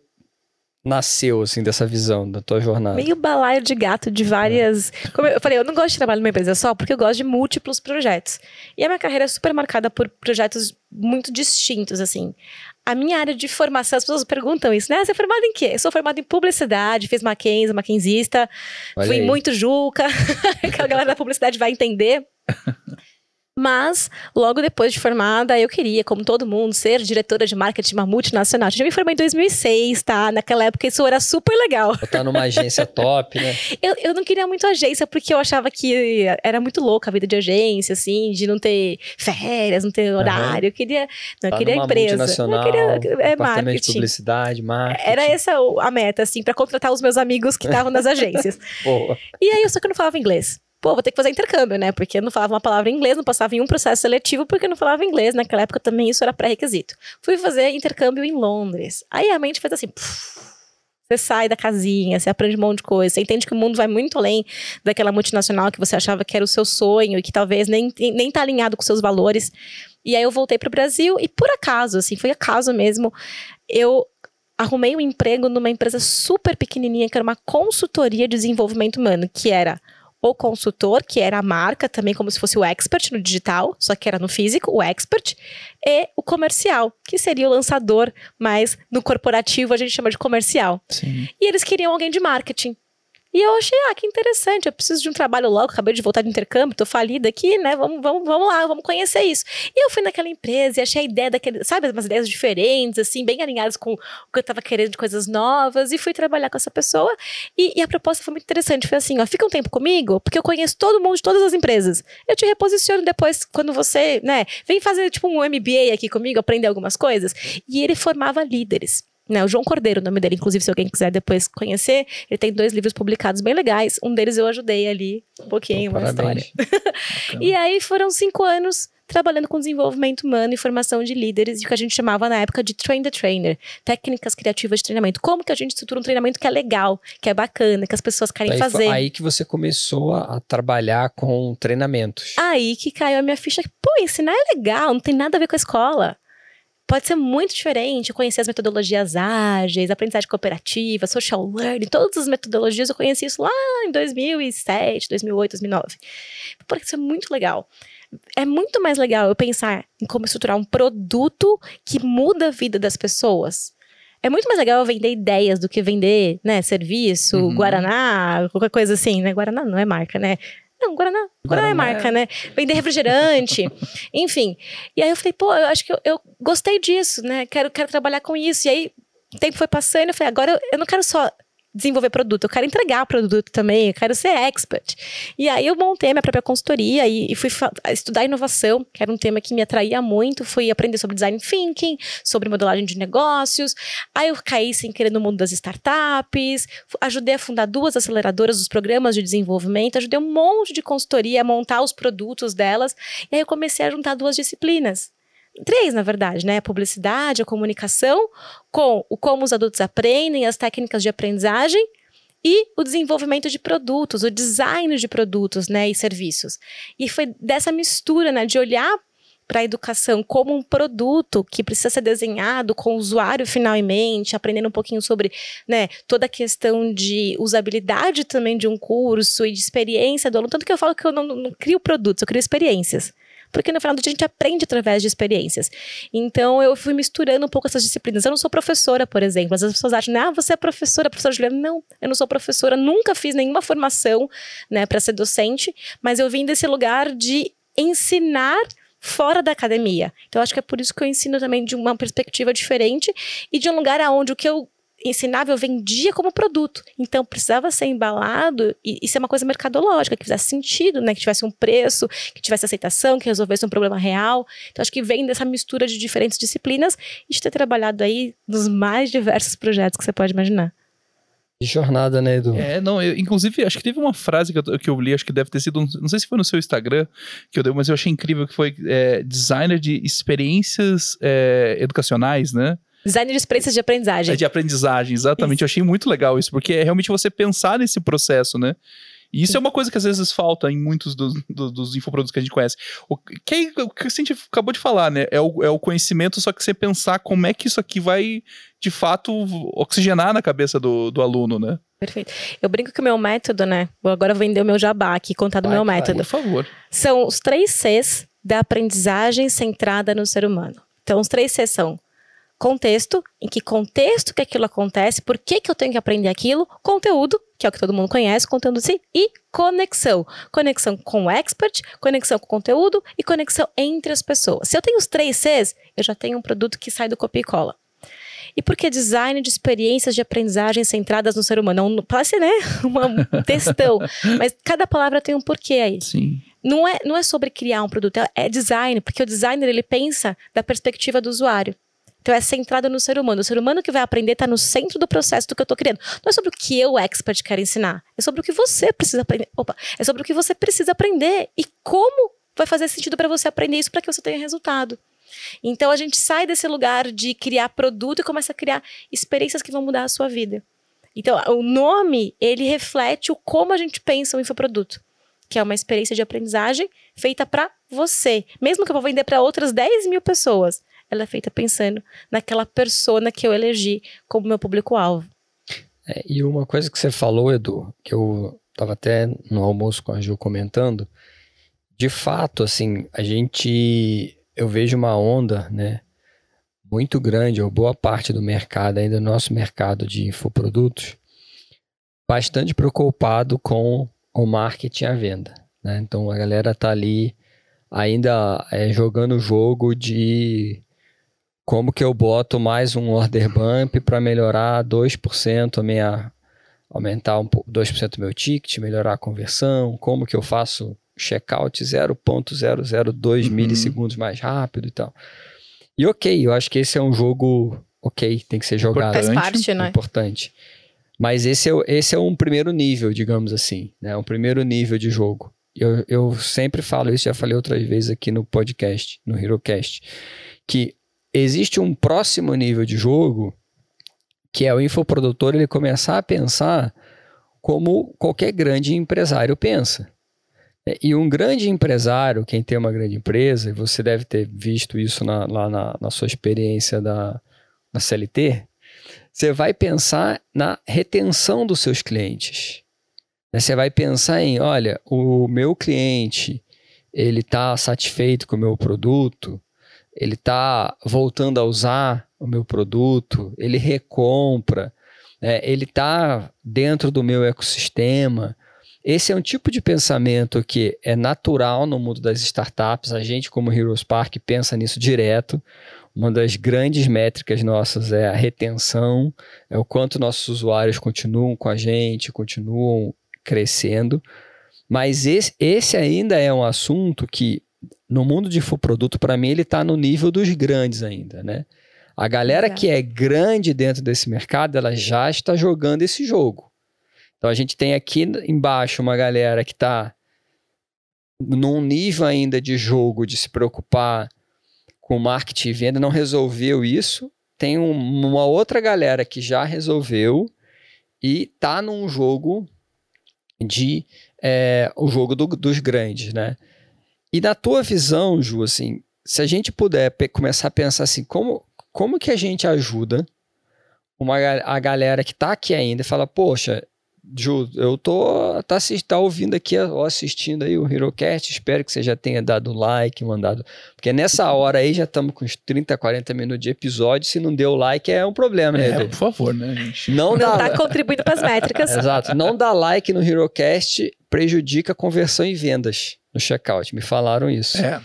nasceu, assim, dessa visão da tua jornada? Meio balaio de gato de várias... É. Como eu falei, eu não gosto de trabalhar numa empresa só, porque eu gosto de múltiplos projetos. E a minha carreira é super marcada por projetos muito distintos, assim. A minha área de formação, as pessoas perguntam isso, né? Você é formada em quê? Eu sou formada em publicidade, fiz Mackenzie, Mackenzista, fui aí. muito Juca, que a galera da publicidade vai entender. Mas, logo depois de formada, eu queria, como todo mundo, ser diretora de marketing de uma multinacional. Eu já me formei em 2006, tá? Naquela época isso era super legal. Tá numa agência top, né? Eu, eu não queria muito agência, porque eu achava que era muito louca a vida de agência, assim, de não ter férias, não ter horário. Uhum. Eu queria, não, tá eu queria empresa. Eu queria é, marketing. de publicidade, marketing. Era essa a meta, assim, para contratar os meus amigos que estavam nas agências. Boa. E aí, eu só que eu não falava inglês pô, vou ter que fazer intercâmbio, né? Porque eu não falava uma palavra em inglês, não passava em um processo seletivo porque eu não falava inglês. Naquela época também isso era pré-requisito. Fui fazer intercâmbio em Londres. Aí a mente fez assim. você sai da casinha, você aprende um monte de coisa, você entende que o mundo vai muito além daquela multinacional que você achava que era o seu sonho e que talvez nem, nem tá alinhado com seus valores. E aí eu voltei para o Brasil e por acaso, assim, foi acaso mesmo, eu arrumei um emprego numa empresa super pequenininha que era uma consultoria de desenvolvimento humano, que era o consultor, que era a marca, também como se fosse o expert no digital, só que era no físico, o expert, e o comercial, que seria o lançador, mas no corporativo a gente chama de comercial. Sim. E eles queriam alguém de marketing. E eu achei, ah, que interessante, eu preciso de um trabalho logo, acabei de voltar de intercâmbio, tô falida aqui, né? Vamos, vamos, vamos lá, vamos conhecer isso. E eu fui naquela empresa e achei a ideia daquele, sabe, umas ideias diferentes, assim, bem alinhadas com o que eu tava querendo de coisas novas, e fui trabalhar com essa pessoa. E, e a proposta foi muito interessante, foi assim, ó, fica um tempo comigo, porque eu conheço todo mundo de todas as empresas. Eu te reposiciono depois, quando você, né, vem fazer tipo um MBA aqui comigo, aprender algumas coisas. E ele formava líderes. Né, o João Cordeiro, o nome dele, inclusive, se alguém quiser depois conhecer, ele tem dois livros publicados bem legais. Um deles eu ajudei ali um pouquinho, Pô, uma história. e aí foram cinco anos trabalhando com desenvolvimento humano e formação de líderes e o que a gente chamava na época de train the trainer, técnicas criativas de treinamento. Como que a gente estrutura um treinamento que é legal, que é bacana, que as pessoas querem aí, fazer. Aí que você começou a, a, trabalhar com treinamentos. Aí que caiu a minha ficha. Pô, ensinar é legal, não tem nada a ver com a escola pode ser muito diferente. conhecer as metodologias ágeis, aprendizagem cooperativa, social learning, todas as metodologias eu conheci isso lá em 2007, 2008, 2009. Porque isso é muito legal. É muito mais legal eu pensar em como estruturar um produto que muda a vida das pessoas. É muito mais legal eu vender ideias do que vender, né, serviço, uhum. Guaraná, qualquer coisa assim, né? Guaraná não é marca, né? Não, Guaraná. Guaraná, é marca, né? Vender refrigerante. enfim. E aí eu falei, pô, eu acho que eu, eu, gostei disso, né? Quero, quero trabalhar com isso. E aí o tempo foi passando, eu falei, agora eu, eu não quero só desenvolver produto, eu quero entregar produto também, eu quero ser expert. E aí eu montei minha própria consultoria e, e fui estudar inovação, que era um tema que me atraía muito, fui aprender sobre design thinking, sobre modelagem de negócios. Aí eu caí sem querer no mundo das startups, ajudei a fundar duas aceleradoras dos programas de desenvolvimento, ajudei um monte de consultoria a montar os produtos delas, e aí eu comecei a juntar duas disciplinas três, na verdade, né? A publicidade, a comunicação, com o como os adultos aprendem, as técnicas de aprendizagem e o desenvolvimento de produtos, o design de produtos, né, e serviços. E foi dessa mistura, né, de olhar para a educação como um produto que precisa ser desenhado com o usuário final em mente, aprendendo um pouquinho sobre né, toda a questão de usabilidade também de um curso e de experiência do aluno. Tanto que eu falo que eu não, não crio produtos, eu crio experiências porque no final do dia a gente aprende através de experiências. Então eu fui misturando um pouco essas disciplinas. Eu não sou professora, por exemplo. As pessoas acham, ah, você é professora, professora Juliana. Não, eu não sou professora, nunca fiz nenhuma formação, né, para ser docente, mas eu vim desse lugar de ensinar fora da academia. Então, acho que é por isso que eu ensino também de uma perspectiva diferente e de um lugar aonde o que eu ensinava, eu vendia como produto. Então, precisava ser embalado e, e ser uma coisa mercadológica, que fizesse sentido, né? Que tivesse um preço, que tivesse aceitação, que resolvesse um problema real. Então, acho que vem dessa mistura de diferentes disciplinas e de ter trabalhado aí nos mais diversos projetos que você pode imaginar. De jornada, né, Edu? É, não, eu, inclusive, acho que teve uma frase que eu, que eu li, acho que deve ter sido, não sei se foi no seu Instagram que eu dei, mas eu achei incrível, que foi é, designer de experiências é, educacionais, né? Design de experiências de aprendizagem. É de aprendizagem, exatamente. Isso. Eu achei muito legal isso, porque é realmente você pensar nesse processo, né? E isso Sim. é uma coisa que às vezes falta em muitos dos, dos, dos infoprodutos que a gente conhece. O que, o que a gente acabou de falar, né? É o, é o conhecimento, só que você pensar como é que isso aqui vai, de fato, oxigenar na cabeça do, do aluno, né? Perfeito. Eu brinco que o meu método, né? Vou agora vender o meu jabá aqui, contar do vai, meu método. Por favor. São os três Cs da aprendizagem centrada no ser humano. Então, os três Cs são contexto, em que contexto que aquilo acontece, por que, que eu tenho que aprender aquilo, conteúdo, que é o que todo mundo conhece, conteúdo sim, e conexão. Conexão com o expert, conexão com o conteúdo e conexão entre as pessoas. Se eu tenho os três Cs, eu já tenho um produto que sai do copia e cola. E por que design de experiências de aprendizagem centradas no ser humano? Não parece, né? Um textão. mas cada palavra tem um porquê aí. Sim. Não é, não é sobre criar um produto, é, é design, porque o designer ele pensa da perspectiva do usuário. Então é centrado no ser humano. O ser humano que vai aprender está no centro do processo do que eu estou criando. Não é sobre o que eu, expert, quero ensinar. É sobre o que você precisa aprender. Opa, é sobre o que você precisa aprender e como vai fazer sentido para você aprender isso para que você tenha resultado. Então a gente sai desse lugar de criar produto e começa a criar experiências que vão mudar a sua vida. Então, o nome, ele reflete o como a gente pensa o infoproduto, que é uma experiência de aprendizagem feita para você. Mesmo que eu vou vender para outras 10 mil pessoas, ela é feita pensando naquela persona que eu elegi como meu público-alvo. É, e uma coisa que você falou, Edu, que eu estava até no almoço com a Gil comentando, de fato, assim, a gente, eu vejo uma onda, né, muito grande, ou boa parte do mercado, ainda nosso mercado de infoprodutos, bastante preocupado com o marketing à venda, né? Então a galera tá ali ainda é, jogando o jogo de como que eu boto mais um order bump para melhorar 2% a minha aumentar um pouco 2% do meu ticket, melhorar a conversão, como que eu faço checkout 0.002 uhum. milissegundos mais rápido e tal. E ok, eu acho que esse é um jogo ok, tem que ser jogado. Faz parte, né? Importante. Mas esse é, esse é um primeiro nível, digamos assim, né? Um primeiro nível de jogo. Eu, eu sempre falo isso, já falei outras vezes aqui no podcast, no HeroCast, que existe um próximo nível de jogo que é o infoprodutor ele começar a pensar como qualquer grande empresário pensa. E um grande empresário, quem tem uma grande empresa, e você deve ter visto isso na, lá na, na sua experiência da, na CLT, você vai pensar na retenção dos seus clientes. Você vai pensar em, olha, o meu cliente, ele está satisfeito com o meu produto, ele está voltando a usar o meu produto, ele recompra, né? ele está dentro do meu ecossistema. Esse é um tipo de pensamento que é natural no mundo das startups. A gente, como Heroes Park, pensa nisso direto. Uma das grandes métricas nossas é a retenção, é o quanto nossos usuários continuam com a gente, continuam crescendo. Mas esse, esse ainda é um assunto que no mundo de infoproduto, para mim, ele está no nível dos grandes ainda, né? A galera que é grande dentro desse mercado, ela já está jogando esse jogo. Então a gente tem aqui embaixo uma galera que está num nível ainda de jogo, de se preocupar com marketing e venda, não resolveu isso. Tem um, uma outra galera que já resolveu e está num jogo de é, o jogo do, dos grandes, né? E na tua visão, Ju, assim, se a gente puder começar a pensar assim, como, como que a gente ajuda uma, a galera que está aqui ainda e fala, poxa, Ju, eu tô tá, tá ouvindo aqui, ou assistindo aí o HeroCast, espero que você já tenha dado like, mandado, porque nessa hora aí já estamos com uns 30, 40 minutos de episódio, se não deu like é um problema, né? É, por favor, né, gente? Não, não dá... tá contribuindo para as métricas. Exato, não dá like no HeroCast prejudica a conversão em vendas no checkout, me falaram isso. É.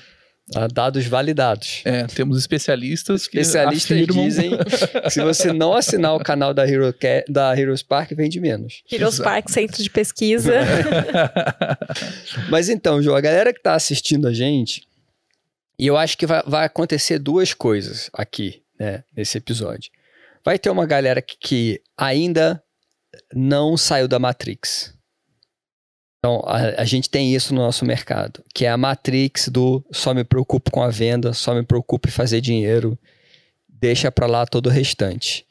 Dados validados. É, temos especialistas que Especialistas afirmam... dizem que se você não assinar o canal da, Hero, da Heroes Park, vende menos. Heroes Exato. Park, centro de pesquisa. Mas então, João, a galera que está assistindo a gente, e eu acho que vai, vai acontecer duas coisas aqui, né, nesse episódio. Vai ter uma galera que, que ainda não saiu da Matrix. Então, a, a, gente tem isso no nosso mercado, que é a matrix do só me preocupo com a venda, só me preocupo em fazer dinheiro, deixa para lá todo o restante.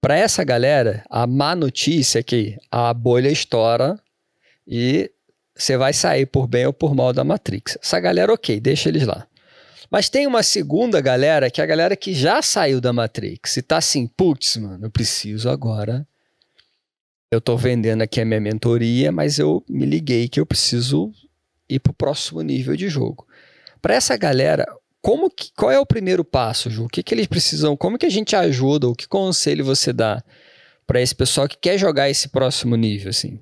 Para essa galera, a má notícia é que a bolha estoura e você vai sair por bem ou por mal da matrix. Essa galera, ok, deixa eles lá. Mas tem uma segunda galera, que é a galera que já saiu da Matrix e tá assim, putz, mano, eu preciso agora eu estou vendendo aqui a minha mentoria, mas eu me liguei que eu preciso ir para o próximo nível de jogo. Para essa galera, como que, qual é o primeiro passo, Ju? O que, que eles precisam? Como que a gente ajuda? O que conselho você dá para esse pessoal que quer jogar esse próximo nível, assim?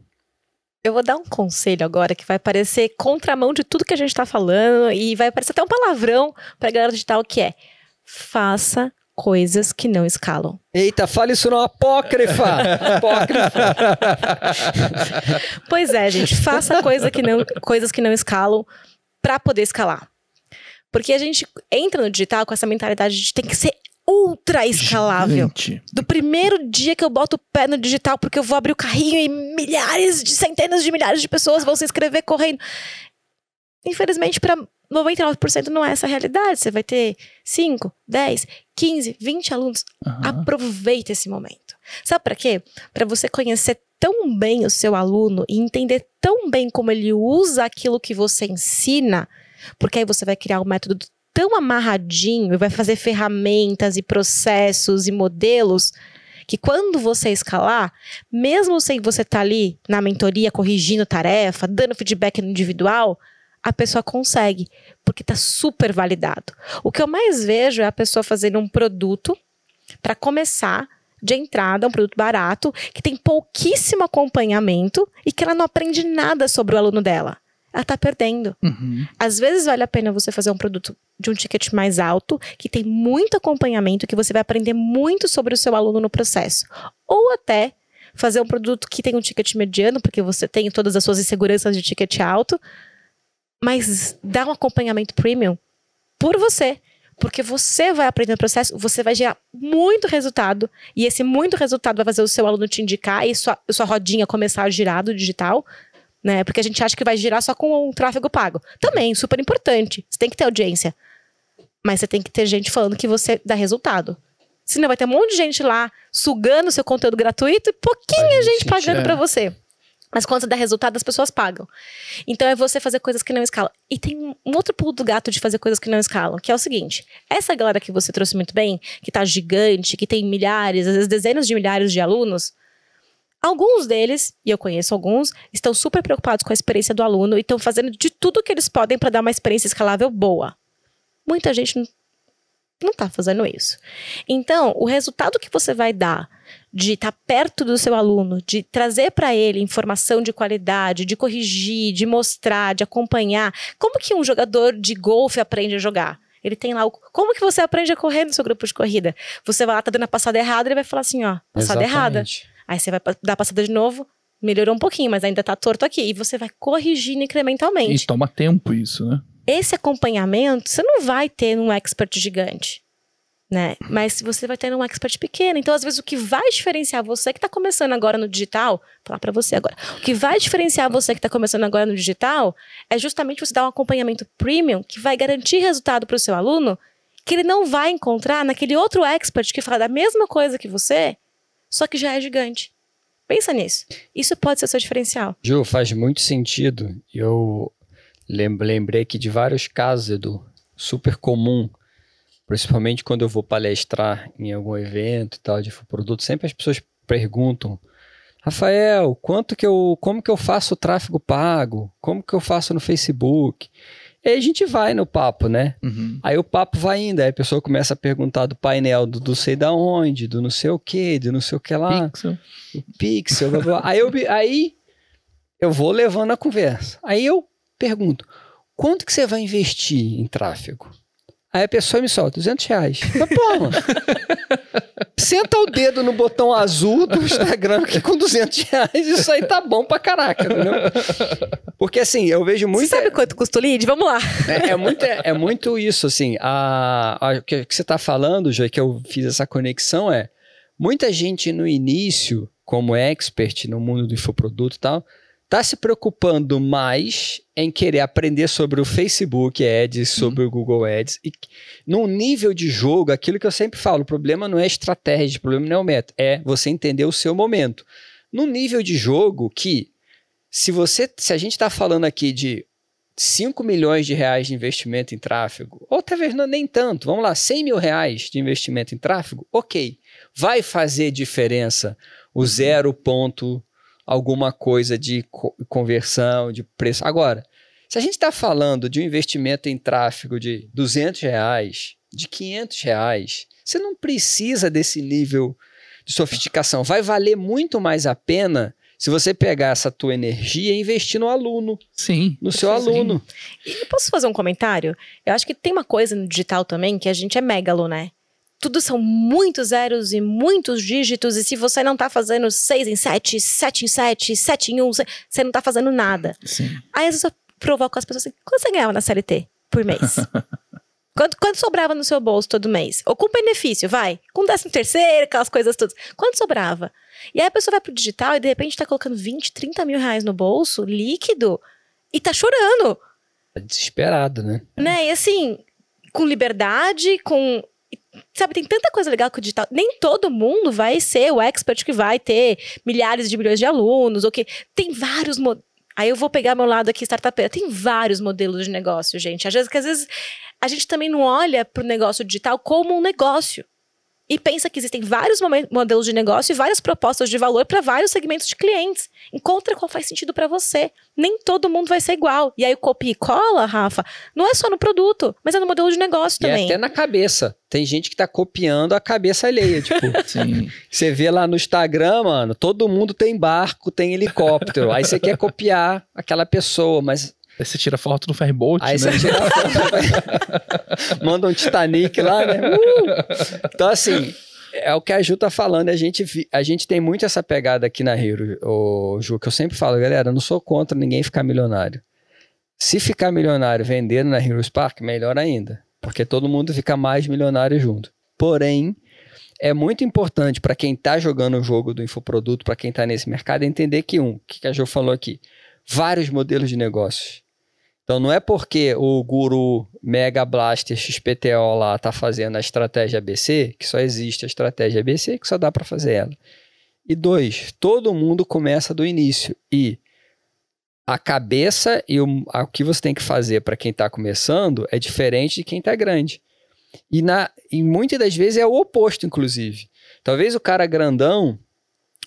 Eu vou dar um conselho agora que vai parecer contramão de tudo que a gente está falando e vai parecer até um palavrão para a galera digital que é faça coisas que não escalam. Eita, fala isso não, apócrifa! apócrifa! pois é, gente, faça coisa que não, coisas que não escalam para poder escalar. Porque a gente entra no digital com essa mentalidade de tem que ser ultra escalável. Gigante. Do primeiro dia que eu boto o pé no digital, porque eu vou abrir o carrinho e milhares de centenas de milhares de pessoas vão se inscrever correndo. Infelizmente, para 99% não é essa a realidade. Você vai ter 5, 10, 15, 20 alunos. Uhum. Aproveita esse momento. Sabe para quê? Para você conhecer tão bem o seu aluno e entender tão bem como ele usa aquilo que você ensina, porque aí você vai criar um método tão amarradinho e vai fazer ferramentas e processos e modelos que quando você escalar, mesmo sem você estar tá ali na mentoria corrigindo tarefa, dando feedback no individual, a pessoa consegue, porque está super validado. O que eu mais vejo é a pessoa fazendo um produto para começar de entrada, um produto barato, que tem pouquíssimo acompanhamento e que ela não aprende nada sobre o aluno dela. Ela está perdendo. Uhum. Às vezes vale a pena você fazer um produto de um ticket mais alto, que tem muito acompanhamento, que você vai aprender muito sobre o seu aluno no processo. Ou até fazer um produto que tem um ticket mediano, porque você tem todas as suas inseguranças de ticket alto, mas dá um acompanhamento premium por você. Porque você vai aprender o processo, você vai gerar muito resultado, e esse muito resultado vai fazer o seu aluno te indicar e sua, sua rodinha começar a girar do digital, né? Porque a gente acha que vai girar só com o tráfego pago. Também, super importante. Você tem que ter audiência. Mas você tem que ter gente falando que você dá resultado. Senão vai ter um monte de gente lá sugando seu conteúdo gratuito e pouquinha gente, gente pagando é. para você. Mas quando dá resultado, as pessoas pagam. Então é você fazer coisas que não escalam. E tem um outro pulo do gato de fazer coisas que não escalam, que é o seguinte: essa galera que você trouxe muito bem, que tá gigante, que tem milhares, às vezes dezenas de milhares de alunos, alguns deles, e eu conheço alguns, estão super preocupados com a experiência do aluno e estão fazendo de tudo que eles podem para dar uma experiência escalável boa. Muita gente não está fazendo isso. Então, o resultado que você vai dar de estar tá perto do seu aluno, de trazer para ele informação de qualidade, de corrigir, de mostrar, de acompanhar. Como que um jogador de golfe aprende a jogar? Ele tem lá o. Como que você aprende a correr no seu grupo de corrida? Você vai lá, tá dando a passada errada, ele vai falar assim: ó, passada Exatamente. errada. Aí você vai dar a passada de novo, melhorou um pouquinho, mas ainda tá torto aqui. E você vai corrigindo incrementalmente. E toma tempo isso, né? Esse acompanhamento você não vai ter num expert gigante né? Mas você vai ter um expert pequeno. Então, às vezes, o que vai diferenciar você que está começando agora no digital, vou falar para você agora, o que vai diferenciar você que está começando agora no digital é justamente você dar um acompanhamento premium que vai garantir resultado para o seu aluno que ele não vai encontrar naquele outro expert que fala da mesma coisa que você, só que já é gigante. Pensa nisso. Isso pode ser seu diferencial. Ju, faz muito sentido. Eu lembrei aqui de vários casos, Edu, super comum Principalmente quando eu vou palestrar em algum evento e tal de produto, sempre as pessoas perguntam: Rafael, quanto que eu, como que eu faço o tráfego pago? Como que eu faço no Facebook? E aí a gente vai no papo, né? Uhum. Aí o papo vai indo, aí a pessoa começa a perguntar do painel do, do sei da onde, do não sei o que, do não sei o que lá, Pixel. o pixel, blá, blá. aí eu aí eu vou levando a conversa. Aí eu pergunto, quanto que você vai investir em tráfego? Aí a pessoa me solta, 200 reais. Mas, pô, mano, senta o dedo no botão azul do Instagram que com 200 reais isso aí tá bom pra caraca, entendeu? Porque assim, eu vejo muito... Você sabe quanto custa o lead? Vamos lá. É, é muito, é, é muito isso, assim. O que, que você está falando, Joy, que eu fiz essa conexão é muita gente no início, como expert no mundo do infoproduto e tal, tá se preocupando mais em querer aprender sobre o Facebook Ads, sobre o Google Ads. E num nível de jogo, aquilo que eu sempre falo, o problema não é estratégia, o problema não é o método, é você entender o seu momento. Num nível de jogo que, se você, se a gente está falando aqui de 5 milhões de reais de investimento em tráfego, ou talvez não, nem tanto, vamos lá, 100 mil reais de investimento em tráfego, ok. Vai fazer diferença o zero ponto alguma coisa de co- conversão, de preço. Agora, se a gente está falando de um investimento em tráfego de 200 reais, de 500 reais, você não precisa desse nível de sofisticação. Vai valer muito mais a pena se você pegar essa tua energia e investir no aluno, Sim. no seu Sim. aluno. E eu posso fazer um comentário? Eu acho que tem uma coisa no digital também que a gente é megalo, né? Tudo são muitos zeros e muitos dígitos, e se você não tá fazendo 6 em 7, 7 em 7, 7 em 1, você não tá fazendo nada. Sim. Aí às vezes eu provoco as pessoas assim: quanto você ganhava na CLT por mês? quanto, quanto sobrava no seu bolso todo mês? Ou com benefício, vai. Com décimo terceiro, aquelas coisas todas. Quanto sobrava? E aí a pessoa vai pro digital e de repente tá colocando 20, 30 mil reais no bolso, líquido, e tá chorando Tá Desesperado, né? né? E assim, com liberdade, com. Sabe, tem tanta coisa legal com o digital. Nem todo mundo vai ser o expert que vai ter milhares de milhões de alunos, ou que. Tem vários. Aí eu vou pegar meu lado aqui, startupeira. Tem vários modelos de negócio, gente. Às vezes, que às vezes a gente também não olha para o negócio digital como um negócio. E pensa que existem vários modelos de negócio e várias propostas de valor para vários segmentos de clientes. Encontra qual faz sentido para você. Nem todo mundo vai ser igual. E aí o copia e cola, Rafa, não é só no produto, mas é no modelo de negócio E é também. até na cabeça. Tem gente que tá copiando a cabeça alheia. Tipo, Sim. você vê lá no Instagram, mano, todo mundo tem barco, tem helicóptero. Aí você quer copiar aquela pessoa, mas Aí você tira foto no ferryboat, aí né? você tira foto, manda um Titanic lá, né? Uh! Então, assim, é o que a Ju tá falando. A gente, a gente tem muito essa pegada aqui na Hero, ô, Ju, que eu sempre falo, galera, eu não sou contra ninguém ficar milionário. Se ficar milionário vendendo na Heroes Park, melhor ainda. Porque todo mundo fica mais milionário junto. Porém, é muito importante para quem está jogando o jogo do infoproduto, para quem está nesse mercado, entender que, um, o que que a Jo falou aqui, vários modelos de negócios. Então, não é porque o guru Mega Blaster XPTO lá está fazendo a estratégia ABC, que só existe a estratégia ABC, que só dá para fazer ela. E dois, todo mundo começa do início. E a cabeça e o, a- o que você tem que fazer para quem está começando é diferente de quem está grande. E, na, e muitas das vezes é o oposto, inclusive. Talvez o cara grandão,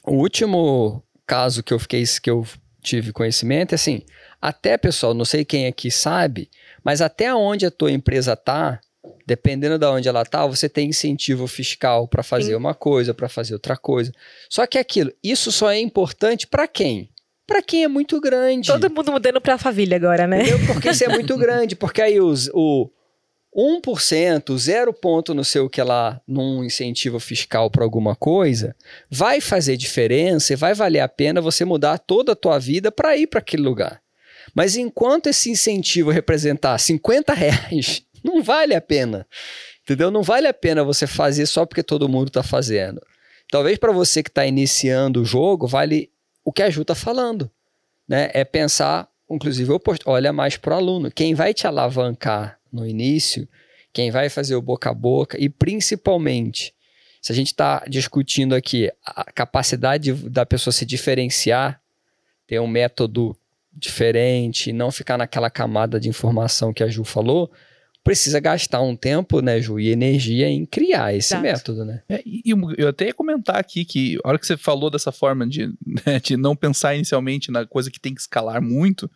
o último caso que eu fiquei que eu tive conhecimento é assim, até pessoal, não sei quem aqui sabe, mas até onde a tua empresa tá, dependendo de onde ela tá, você tem incentivo fiscal para fazer Sim. uma coisa, para fazer outra coisa. Só que aquilo, isso só é importante para quem? Para quem é muito grande. Todo mundo mudando pra família agora, né? Entendeu? Porque isso é muito grande. Porque aí os, o 1%, zero ponto não sei o que lá, num incentivo fiscal para alguma coisa, vai fazer diferença e vai valer a pena você mudar toda a tua vida para ir para aquele lugar. Mas enquanto esse incentivo representar 50 reais, não vale a pena. Entendeu? Não vale a pena você fazer só porque todo mundo está fazendo. Talvez para você que está iniciando o jogo, vale o que a Ju está falando. Né? É pensar, inclusive. Olha mais para o aluno. Quem vai te alavancar no início, quem vai fazer o boca a boca e principalmente, se a gente está discutindo aqui a capacidade da pessoa se diferenciar, ter um método diferente, não ficar naquela camada de informação que a Ju falou, precisa gastar um tempo, né, Ju, e energia em criar esse Exato. método, né? É, e eu até ia comentar aqui que a hora que você falou dessa forma de, né, de não pensar inicialmente na coisa que tem que escalar muito,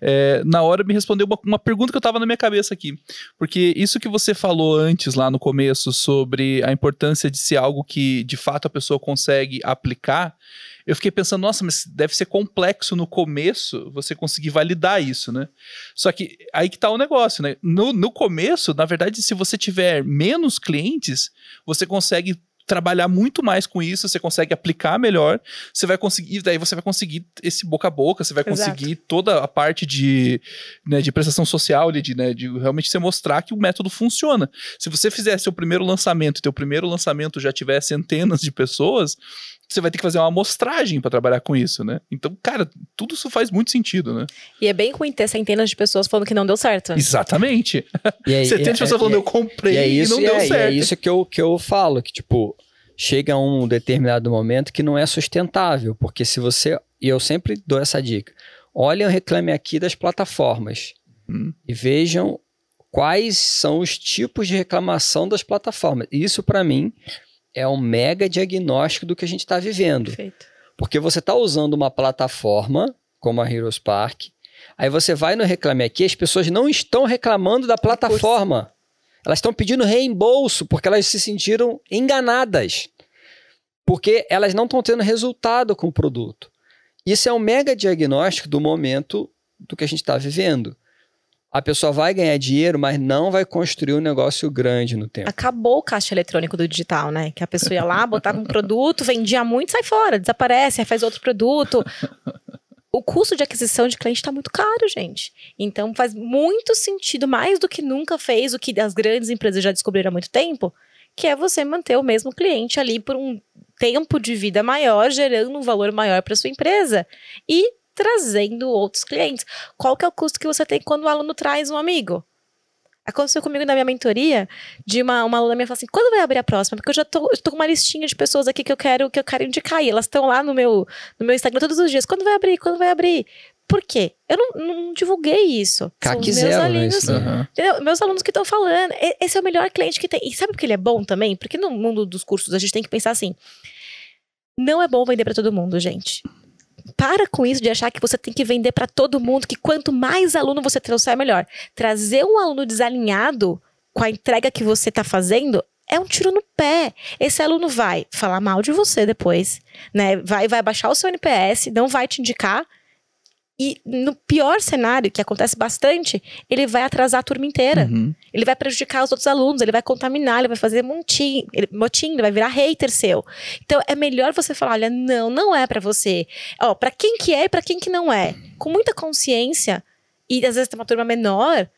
é, na hora me respondeu uma, uma pergunta que eu tava na minha cabeça aqui. Porque isso que você falou antes, lá no começo, sobre a importância de ser algo que de fato a pessoa consegue aplicar, eu fiquei pensando, nossa, mas deve ser complexo no começo você conseguir validar isso, né? Só que aí que tá o negócio, né? No, no começo, na verdade, se você tiver menos clientes, você consegue trabalhar muito mais com isso, você consegue aplicar melhor, você vai conseguir, daí você vai conseguir esse boca a boca, você vai Exato. conseguir toda a parte de, né, de prestação social, de, né, de realmente você mostrar que o método funciona. Se você fizer seu primeiro lançamento e teu primeiro lançamento já tiver centenas de pessoas, você vai ter que fazer uma amostragem para trabalhar com isso, né? Então, cara, tudo isso faz muito sentido, né? E é bem ruim ter centenas de pessoas falando que não deu certo. Exatamente. E aí, 70 é- pessoas é- falando, eu comprei E é e, isso, não e deu é, e certo. é isso que eu, que eu falo, que tipo, chega um determinado momento que não é sustentável, porque se você, e eu sempre dou essa dica, olhem o Reclame Aqui das plataformas Hum. e vejam quais são os tipos de reclamação das plataformas. Isso para mim é um mega diagnóstico do que a gente está vivendo. Perfeito. Porque você está usando uma plataforma como a Heroes Park, aí você vai no Reclame Aqui, as pessoas não estão reclamando da plataforma. Elas estão pedindo reembolso porque elas se sentiram enganadas. Porque elas não estão tendo resultado com o produto. Isso é um mega diagnóstico do momento do que a gente está vivendo. A pessoa vai ganhar dinheiro, mas não vai construir um negócio grande no tempo. Acabou o caixa eletrônico do digital, né? Que a pessoa ia lá, botava um produto, vendia muito, sai fora, desaparece, aí faz outro produto. O custo de aquisição de cliente está muito caro, gente. Então faz muito sentido, mais do que nunca fez, o que as grandes empresas já descobriram há muito tempo, que é você manter o mesmo cliente ali por um tempo de vida maior, gerando um valor maior para sua empresa e trazendo outros clientes. Qual que é o custo que você tem quando o aluno traz um amigo? Aconteceu comigo na minha mentoria, de uma, uma aluna minha falou assim: quando vai abrir a próxima? Porque eu já tô, eu tô com uma listinha de pessoas aqui que eu quero, que eu quero indicar. E elas estão lá no meu, no meu Instagram todos os dias. Quando vai abrir? Quando vai abrir? Por quê? Eu não, não divulguei isso. Os meus zero, alunos, né? Entendeu? Meus alunos que estão falando. Esse é o melhor cliente que tem. E sabe por que ele é bom também? Porque no mundo dos cursos a gente tem que pensar assim: não é bom vender para todo mundo, gente. Para com isso de achar que você tem que vender para todo mundo, que quanto mais aluno você trouxer, melhor. Trazer um aluno desalinhado com a entrega que você está fazendo é um tiro no pé. Esse aluno vai falar mal de você depois, né? Vai, vai baixar o seu NPS, não vai te indicar. E no pior cenário, que acontece bastante, ele vai atrasar a turma inteira. Uhum. Ele vai prejudicar os outros alunos, ele vai contaminar, ele vai fazer montim, ele, motim, ele vai virar hater seu. Então é melhor você falar, olha, não, não é pra você. Ó, para quem que é e pra quem que não é. Com muita consciência e às vezes tem uma turma menor,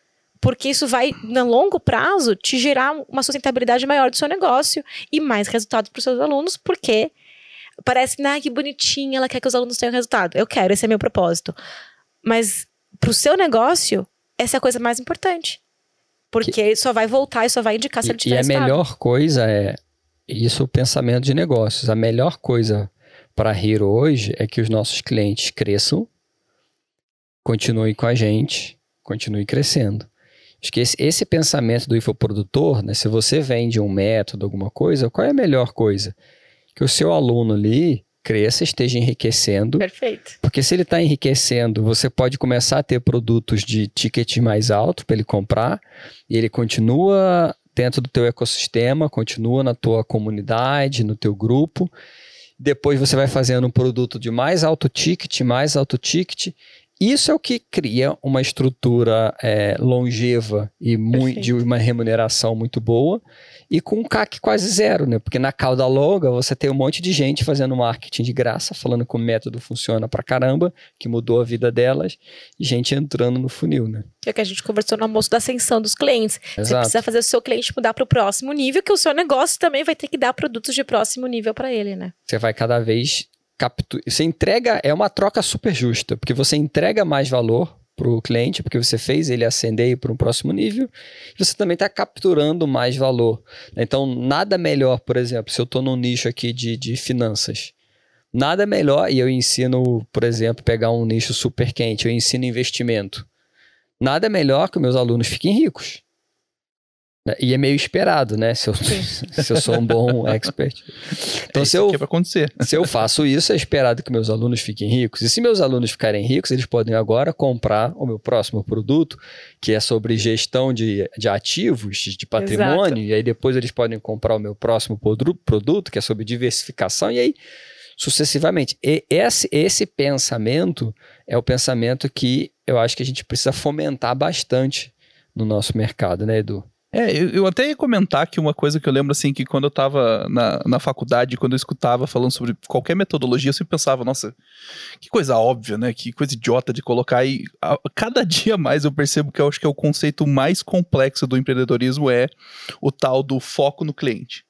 porque isso vai no longo prazo te gerar uma sustentabilidade maior do seu negócio e mais resultados para os seus alunos, porque parece, ah, que bonitinha, ela quer que os alunos tenham resultado. Eu quero, esse é meu propósito. Mas pro seu negócio, essa é a coisa mais importante. Porque só vai voltar e só vai indicar se ele E, e tiver a melhor coisa é isso, o pensamento de negócios. A melhor coisa para Hero hoje é que os nossos clientes cresçam, continuem com a gente, continuem crescendo. Acho que esse, esse pensamento do infoprodutor, né, se você vende um método, alguma coisa, qual é a melhor coisa? Que o seu aluno ali cresça, esteja enriquecendo, Perfeito. porque se ele está enriquecendo, você pode começar a ter produtos de ticket mais alto para ele comprar e ele continua dentro do teu ecossistema, continua na tua comunidade, no teu grupo. Depois você vai fazendo um produto de mais alto ticket, mais alto ticket. Isso é o que cria uma estrutura é, longeva e mui- de uma remuneração muito boa e com um CAC quase zero, né? Porque na cauda longa você tem um monte de gente fazendo marketing de graça, falando que o método funciona pra caramba, que mudou a vida delas, e gente entrando no funil, né? É o que a gente conversou no almoço da ascensão dos clientes. Você Exato. precisa fazer o seu cliente mudar para o próximo nível, que o seu negócio também vai ter que dar produtos de próximo nível para ele, né? Você vai cada vez capturar. Você entrega, é uma troca super justa, porque você entrega mais valor para o cliente, porque você fez ele ascender para um próximo nível, você também está capturando mais valor. Então, nada melhor, por exemplo, se eu estou num nicho aqui de, de finanças, nada melhor, e eu ensino, por exemplo, pegar um nicho super quente, eu ensino investimento. Nada melhor que meus alunos fiquem ricos. E é meio esperado, né? Se eu, se eu sou um bom expert. Então, é se, eu, acontecer. se eu faço isso, é esperado que meus alunos fiquem ricos. E se meus alunos ficarem ricos, eles podem agora comprar o meu próximo produto, que é sobre gestão de, de ativos, de patrimônio. Exato. E aí depois eles podem comprar o meu próximo produto, que é sobre diversificação. E aí sucessivamente. E esse, esse pensamento é o pensamento que eu acho que a gente precisa fomentar bastante no nosso mercado, né, Edu? É, eu, eu, até ia comentar que uma coisa que eu lembro, assim, que quando eu tava na, na faculdade, quando eu escutava falando sobre qualquer metodologia, eu sempre pensava, nossa, que coisa óbvia, né? Que coisa idiota de colocar. E a, cada dia mais eu percebo que eu acho que é o conceito mais complexo do empreendedorismo é o tal do foco no cliente.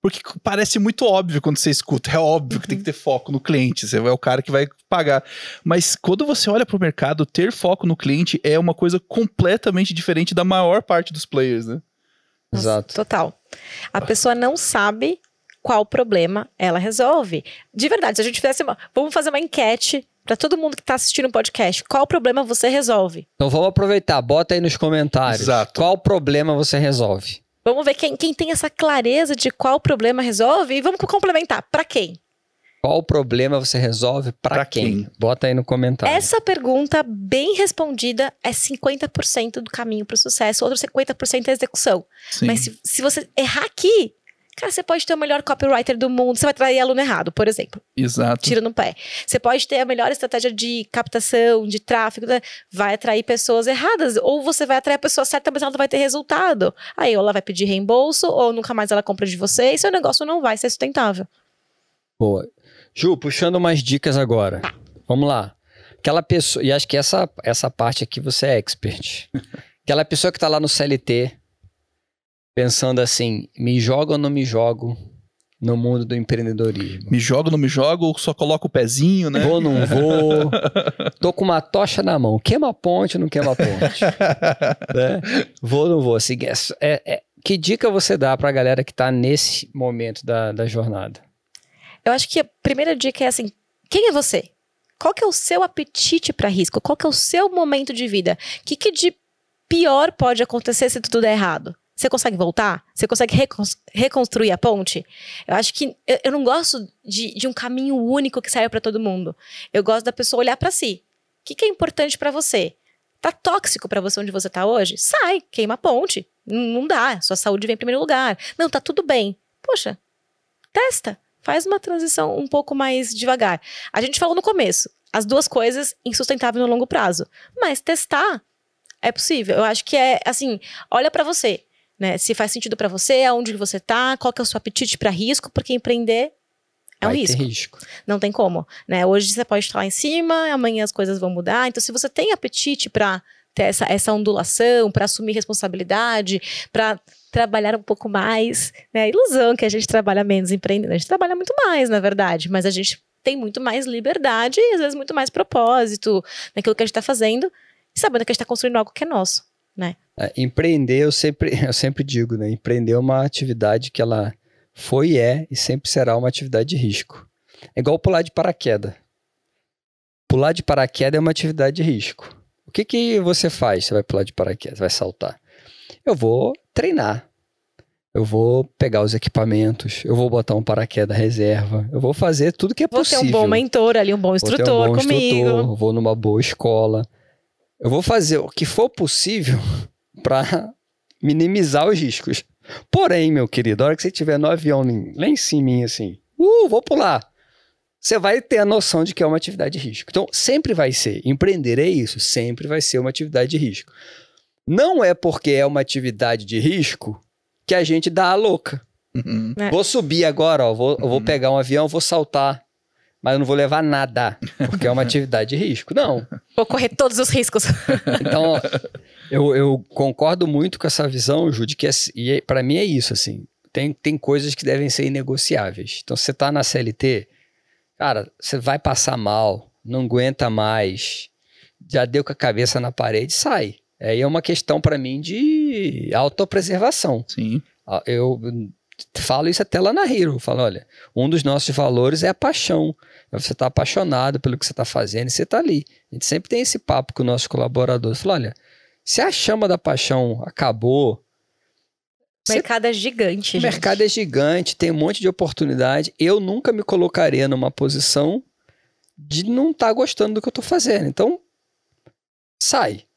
Porque parece muito óbvio quando você escuta. É óbvio que tem que ter foco no cliente. Você é o cara que vai pagar. Mas quando você olha para o mercado, ter foco no cliente é uma coisa completamente diferente da maior parte dos players, né? Exato. Total. A pessoa não sabe qual problema ela resolve. De verdade, se a gente fizesse uma. Vamos fazer uma enquete para todo mundo que está assistindo o podcast. Qual problema você resolve? Então vamos aproveitar, bota aí nos comentários. Exato. Qual problema você resolve? Vamos ver quem, quem tem essa clareza de qual problema resolve e vamos complementar. Para quem? Qual problema você resolve para quem? quem? Bota aí no comentário. Essa pergunta bem respondida é 50% do caminho para o sucesso, outro 50% é execução. Sim. Mas se, se você errar aqui, Cara, você pode ter o melhor copywriter do mundo, você vai atrair aluno errado, por exemplo. Exato. Tira no pé. Você pode ter a melhor estratégia de captação, de tráfego, né? vai atrair pessoas erradas. Ou você vai atrair a pessoa certa, mas ela não vai ter resultado. Aí ou ela vai pedir reembolso, ou nunca mais ela compra de você, e seu negócio não vai ser sustentável. Boa. Ju, puxando umas dicas agora. Tá. Vamos lá. Aquela pessoa, e acho que essa, essa parte aqui você é expert. Aquela pessoa que tá lá no CLT, pensando assim: me jogo ou não me jogo no mundo do empreendedorismo? Me jogo ou não me jogo? Ou só coloco o pezinho, né? Vou ou não vou? Tô com uma tocha na mão. Queima a ponte ou não queima a ponte? né? Vou ou não vou? Assim, é, é, que dica você dá pra galera que tá nesse momento da, da jornada? Eu acho que a primeira dica é assim: quem é você? Qual que é o seu apetite para risco? Qual que é o seu momento de vida? O que, que de pior pode acontecer se tudo der errado? Você consegue voltar? Você consegue reconstruir a ponte? Eu acho que eu, eu não gosto de, de, um caminho único que serve para todo mundo. Eu gosto da pessoa olhar para si. O que, que, é importante para você? Tá tóxico para você onde você tá hoje? Sai, queima a ponte. Não, não dá. Sua saúde vem em primeiro lugar. Não, tá tudo bem. Poxa, testa. Faz uma transição um pouco mais devagar. A gente falou no começo, as duas coisas insustentáveis no longo prazo. Mas testar é possível. Eu acho que é assim, olha para você né? Se faz sentido para você, aonde você tá, qual que é o seu apetite para risco, porque empreender é um risco. risco. Não tem como, né? Hoje você pode estar lá em cima, amanhã as coisas vão mudar. Então, se você tem apetite para ter essa, essa ondulação, para assumir responsabilidade, para trabalhar um pouco mais, né? Ilusão que a gente trabalha menos empreendendo. A gente trabalha muito mais, na verdade, mas a gente tem muito mais liberdade e às vezes muito mais propósito naquilo que a gente está fazendo e sabendo que a gente está construindo algo que é nosso né? É, empreender, eu sempre, eu sempre digo, né? Empreender é uma atividade que ela foi, é e sempre será uma atividade de risco. É igual pular de paraquedas. Pular de paraquedas é uma atividade de risco. O que, que você faz? Você vai pular de paraquedas, vai saltar. Eu vou treinar. Eu vou pegar os equipamentos, eu vou botar um paraquedas reserva, eu vou fazer tudo que é vou possível. Vou ter um bom mentor ali, um bom instrutor um bom comigo. Instrutor, vou numa boa escola. Eu vou fazer o que for possível para minimizar os riscos. Porém, meu querido, a hora que você tiver no avião lá em cima, assim, uh, vou pular. Você vai ter a noção de que é uma atividade de risco. Então, sempre vai ser. Empreender é isso, sempre vai ser uma atividade de risco. Não é porque é uma atividade de risco que a gente dá a louca. Uhum. É. Vou subir agora, ó, vou, uhum. vou pegar um avião, vou saltar mas eu não vou levar nada, porque é uma atividade de risco. Não. Vou correr todos os riscos. Então, eu, eu concordo muito com essa visão, Ju, de que é, para mim é isso, assim. Tem, tem coisas que devem ser inegociáveis. Então, se você tá na CLT, cara, você vai passar mal, não aguenta mais, já deu com a cabeça na parede, sai. Aí é uma questão para mim de autopreservação. Sim. Eu falo isso até lá na Hero. Falo, olha, um dos nossos valores é a paixão. Você estar tá apaixonado pelo que você está fazendo e você está ali. A gente sempre tem esse papo com o nosso colaborador. Fala, olha, se a chama da paixão acabou, O mercado é gigante, O gente. mercado é gigante, tem um monte de oportunidade. Eu nunca me colocaria numa posição de não estar gostando do que eu tô fazendo. Então, sai.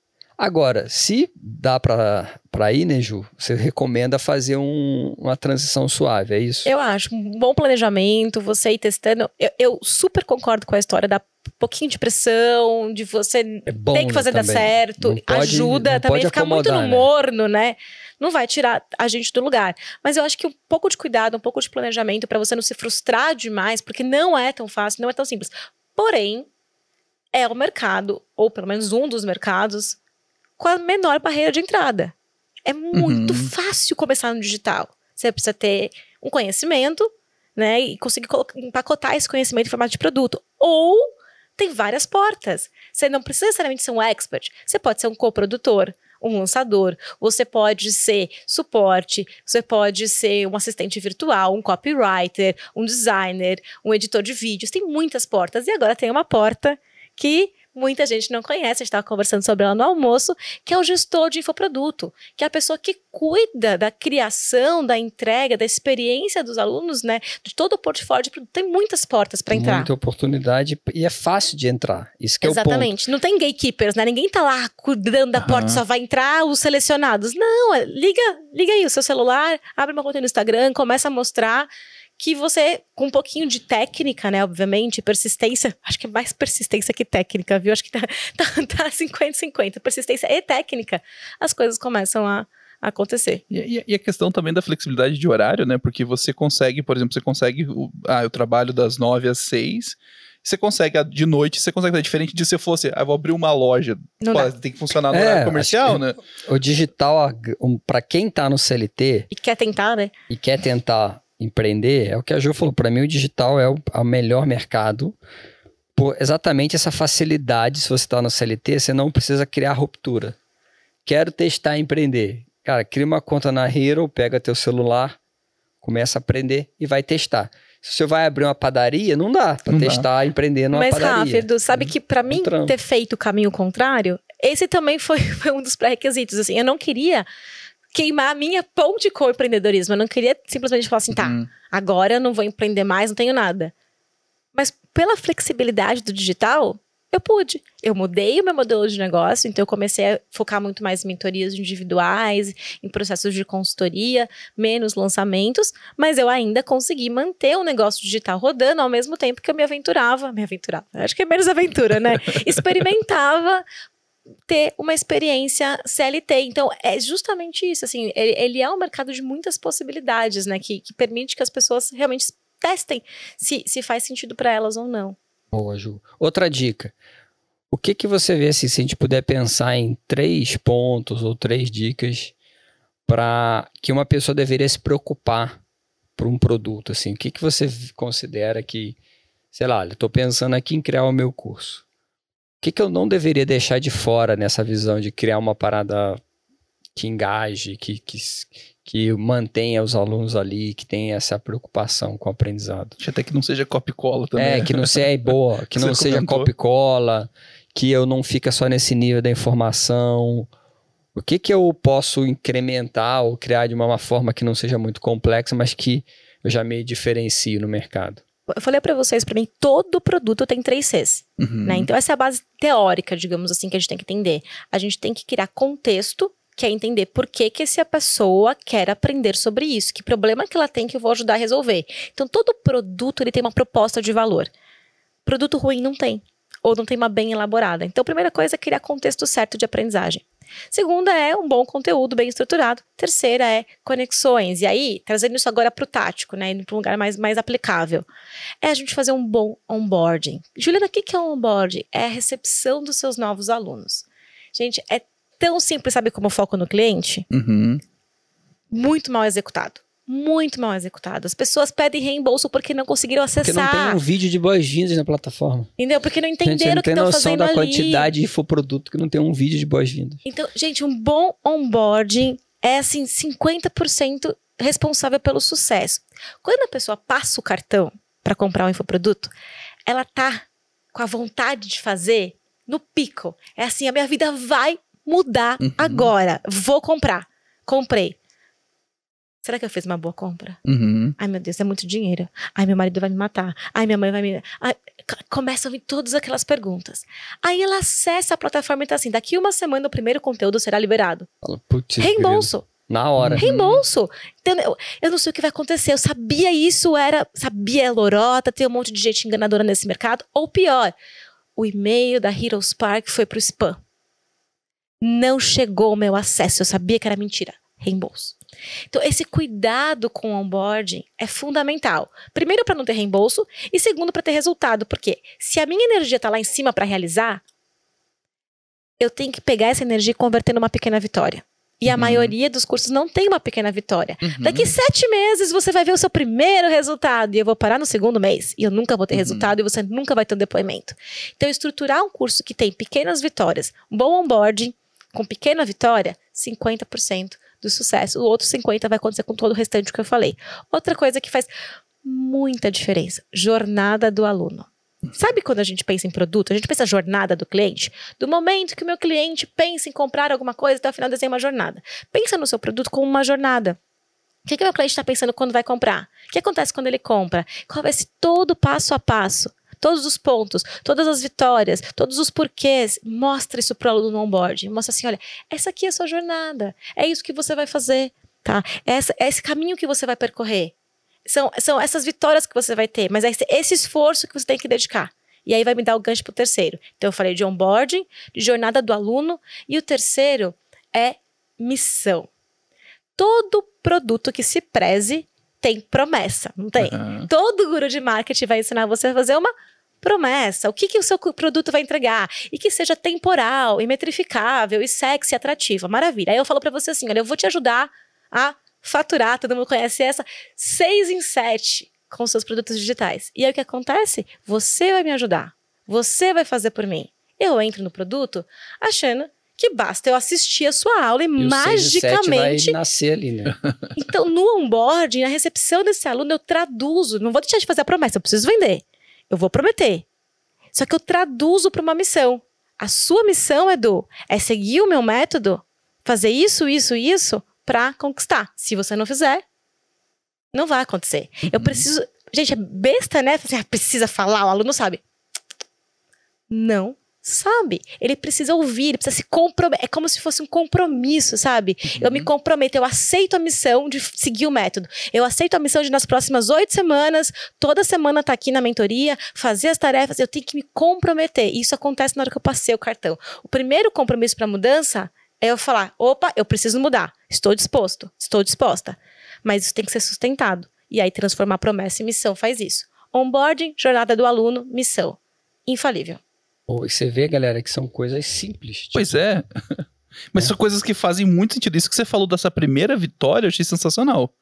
Agora, se dá pra ir, né, Ju? Você recomenda fazer um- uma transição suave, é isso? Eu acho, um bom planejamento, você ir testando. Eu, eu super concordo com a história da pouquinho de pressão, de você É bom tem que fazer dar também. certo, pode- ajuda também ficar muito no né? morno, né? Não vai tirar a gente do lugar. Mas eu acho que um pouco de cuidado, um pouco de planejamento para você não se frustrar demais, porque não é tão fácil, não é tão simples. Porém, é o mercado, ou pelo menos um dos mercados, com a menor barreira de entrada. É muito Uhum. fácil começar no digital. Você precisa ter um conhecimento, né? E conseguir empacotar esse conhecimento em formato de produto. Ou tem várias portas. Você não precisa necessariamente ser um expert. Você pode ser um coprodutor, um lançador. Você pode ser suporte. Você pode ser um assistente virtual, um copywriter, um designer, um editor de vídeos. Tem muitas portas. E agora tem uma porta que muita gente não conhece. A gente estava conversando sobre ela no almoço, que é o gestor de infoproduto, que é a pessoa que cuida da criação, da entrega, da experiência dos alunos, né? De todo o portfólio de produto. Tem muitas portas para entrar. Muita oportunidade e é fácil de entrar. Isso que é o ponto. Exatamente. Não tem gatekeepers, né? Ninguém tá lá cuidando da porta, Aham. só vai entrar os selecionados. Não, é- liga, liga aí o seu celular, abre uma conta no Instagram, começa a mostrar que você, com um pouquinho de técnica, né, obviamente, persistência, acho que é mais persistência que técnica, viu? Acho que tá, tá, tá 50-50, persistência e técnica, as coisas começam a, acontecer. E, e- e a questão também da flexibilidade de horário, né? Porque você consegue, por exemplo, você consegue. o- Ah, eu trabalho das nove às seis. Você consegue ah, de noite, você consegue fazer diferente de se você, ah, vou abrir uma loja. Não Pô, tem que funcionar no É, horário comercial, né? O digital, um, para quem tá no CLT E quer tentar, né? e quer tentar empreender, é o que a Ju falou. Para mim, o digital é o, é o melhor mercado. Por exatamente essa facilidade, se você está no CLT, você não precisa criar ruptura. Quero testar e empreender. Cara, cria uma conta na Hero, pega teu celular, começa a aprender e vai testar. Se você vai abrir uma padaria, não dá para Não dá. testar, empreender numa Mas, padaria. Rafa, Edu, sabe que pra mim trampo. ter feito o caminho contrário, esse também foi, foi um dos pré-requisitos. Assim, eu não queria queimar a minha ponte com o empreendedorismo. Eu não queria simplesmente falar assim, tá, Hum. agora eu não vou empreender mais, não tenho nada. Mas pela flexibilidade do digital, eu pude. Eu mudei o meu modelo de negócio, então eu comecei a focar muito mais em mentorias individuais, em processos de consultoria, menos lançamentos, mas eu ainda consegui manter o negócio digital rodando ao mesmo tempo que eu me aventurava, me aventurava, acho que é menos aventura, né? Experimentava ter uma experiência CLT. Então, é justamente isso, assim, ele, ele é um mercado de muitas possibilidades, né, que, que permite que as pessoas realmente testem se, se faz sentido para elas ou não. Boa, Ju. Outra dica. O que que você vê assim, se a gente puder pensar em três pontos ou três dicas para que uma pessoa deveria se preocupar por um produto assim? O que que você considera que, sei lá, eu estou pensando aqui em criar o meu curso. O que que eu não deveria deixar de fora nessa visão de criar uma parada que engaje, que, que, que mantenha os alunos ali, que tenha essa preocupação com o aprendizado? Até que não seja copy-cola também. É, que não seja boa, que Você não seja comentou. copy cola, que eu não fica só nesse nível da informação. O que que eu posso incrementar ou criar de uma forma que não seja muito complexa, mas que eu já me diferencio no mercado? Eu falei para vocês, para mim, todo produto tem três Cs. Uhum. Né? Então, essa é a base teórica, digamos assim, que a gente tem que entender. A gente tem que criar contexto, que é entender por que, que essa pessoa quer aprender sobre isso, que problema que ela tem que eu vou ajudar a resolver. Então, todo produto ele tem uma proposta de valor. Produto ruim não tem, ou não tem uma bem elaborada. Então, a primeira coisa é criar contexto certo de aprendizagem. Segunda é um bom conteúdo bem estruturado. Terceira é conexões. E aí, trazendo isso agora para o tático, né? Indo para um lugar mais, mais aplicável. É a gente fazer um bom onboarding. Juliana, o que é um onboarding? É a recepção dos seus novos alunos. Gente, é tão simples, sabe como foco no cliente? Uhum. Muito mal executado. Muito mal executado. As pessoas pedem reembolso porque não conseguiram Porque não acessar. tem um vídeo de boas-vindas na plataforma. Entendeu? Porque não entenderam não o que tem estão noção fazendo da ali. quantidade de infoproduto que não tem um vídeo de boas-vindas. Então, gente, um bom onboarding é assim 50% responsável pelo sucesso. Quando a pessoa passa o cartão para comprar um infoproduto, ela tá com a vontade de fazer no pico. É assim, a minha vida vai mudar Uhum. agora. Vou comprar. Comprei. Será que eu fiz uma boa compra? Uhum. Ai, meu Deus, é muito dinheiro. Ai, meu marido vai me matar. Ai, minha mãe vai me. Ai, começam a vir todas aquelas perguntas. Aí ela acessa a plataforma e tá assim: daqui uma semana o primeiro conteúdo será liberado. Fala, putz, Reembolso. Na hora. Reembolso. Então, eu, eu não sei o que vai acontecer. Eu sabia isso, era. Sabia, é lorota, tem um monte de gente enganadora nesse mercado. Ou pior, o e-mail da Heroes Park foi pro spam. Não chegou o meu acesso. Eu sabia que era mentira. Reembolso. Então, esse cuidado com o onboarding é fundamental. Primeiro, para não ter reembolso, e segundo, para ter resultado. Porque se a minha energia está lá em cima para realizar, eu tenho que pegar essa energia e converter numa pequena vitória. E a Uhum. maioria dos cursos não tem uma pequena vitória. Uhum. Daqui sete meses você vai ver o seu primeiro resultado. E eu vou parar no segundo mês. E eu nunca vou ter Uhum. resultado e você nunca vai ter um depoimento. Então, estruturar um curso que tem pequenas vitórias, um bom onboarding, com pequena vitória, 50% do sucesso. O outro 50% vai acontecer com todo o restante que eu falei. Outra coisa que faz muita diferença: jornada do aluno. Sabe quando a gente pensa em produto? A gente pensa jornada do cliente? Do momento que o meu cliente pensa em comprar alguma coisa até o final desenha uma jornada. Pensa no seu produto como uma jornada. O que, que meu cliente está pensando quando vai comprar? O que acontece quando ele compra? Qual vai ser todo passo a passo? Todos os pontos, todas as vitórias, todos os porquês. Mostra isso para o aluno no onboard. Mostra assim: olha, essa aqui é a sua jornada. É isso que você vai fazer. Tá? Essa, é esse caminho que você vai percorrer. São, são essas vitórias que você vai ter, mas é esse, esse esforço que você tem que dedicar. E aí vai me dar o gancho para o terceiro. Então, eu falei de onboarding, de jornada do aluno, e o terceiro é missão. Todo produto que se preze tem promessa, não tem? Uhum. Todo guru de marketing vai ensinar você a fazer uma promessa. O que, que o seu produto vai entregar? E que seja temporal, e metrificável, e sexy, atrativa. Maravilha. Aí eu falo para você assim: olha, eu vou te ajudar a faturar, todo mundo conhece essa, seis em sete com seus produtos digitais. E aí o que acontece? Você vai me ajudar. Você vai fazer por mim. Eu entro no produto achando que basta eu assistir a sua aula e, E magicamente vai nascer ali, né? então, no onboarding, na recepção desse aluno, eu traduzo. Não vou deixar de fazer a promessa, eu preciso vender. Eu vou prometer. Só que eu traduzo para uma missão. A sua missão, Edu, é seguir o meu método, fazer isso, isso, isso para conquistar. Se você não fizer, não vai acontecer. Eu preciso. Gente, é besta, né? Assim, ah, precisa falar, o aluno sabe. Não sabe. Ele precisa ouvir, ele precisa se comprometer. É como se fosse um compromisso, sabe? Eu me comprometo, eu aceito a missão de seguir o método. Eu aceito a missão de, nas próximas oito semanas, toda semana estar aqui na mentoria, fazer as tarefas. Eu tenho que me comprometer. E isso acontece na hora que eu passei o cartão. O primeiro compromisso para mudança é eu falar: opa, eu preciso mudar. Estou disposto, estou disposta. Mas isso tem que ser sustentado. E aí, transformar promessa em missão faz isso. Onboarding, jornada do aluno, missão. Infalível. Pô, e você vê, galera, que são coisas simples. tipo, Pois é. Mas são coisas que fazem muito sentido. Isso que você falou dessa primeira vitória, eu achei sensacional.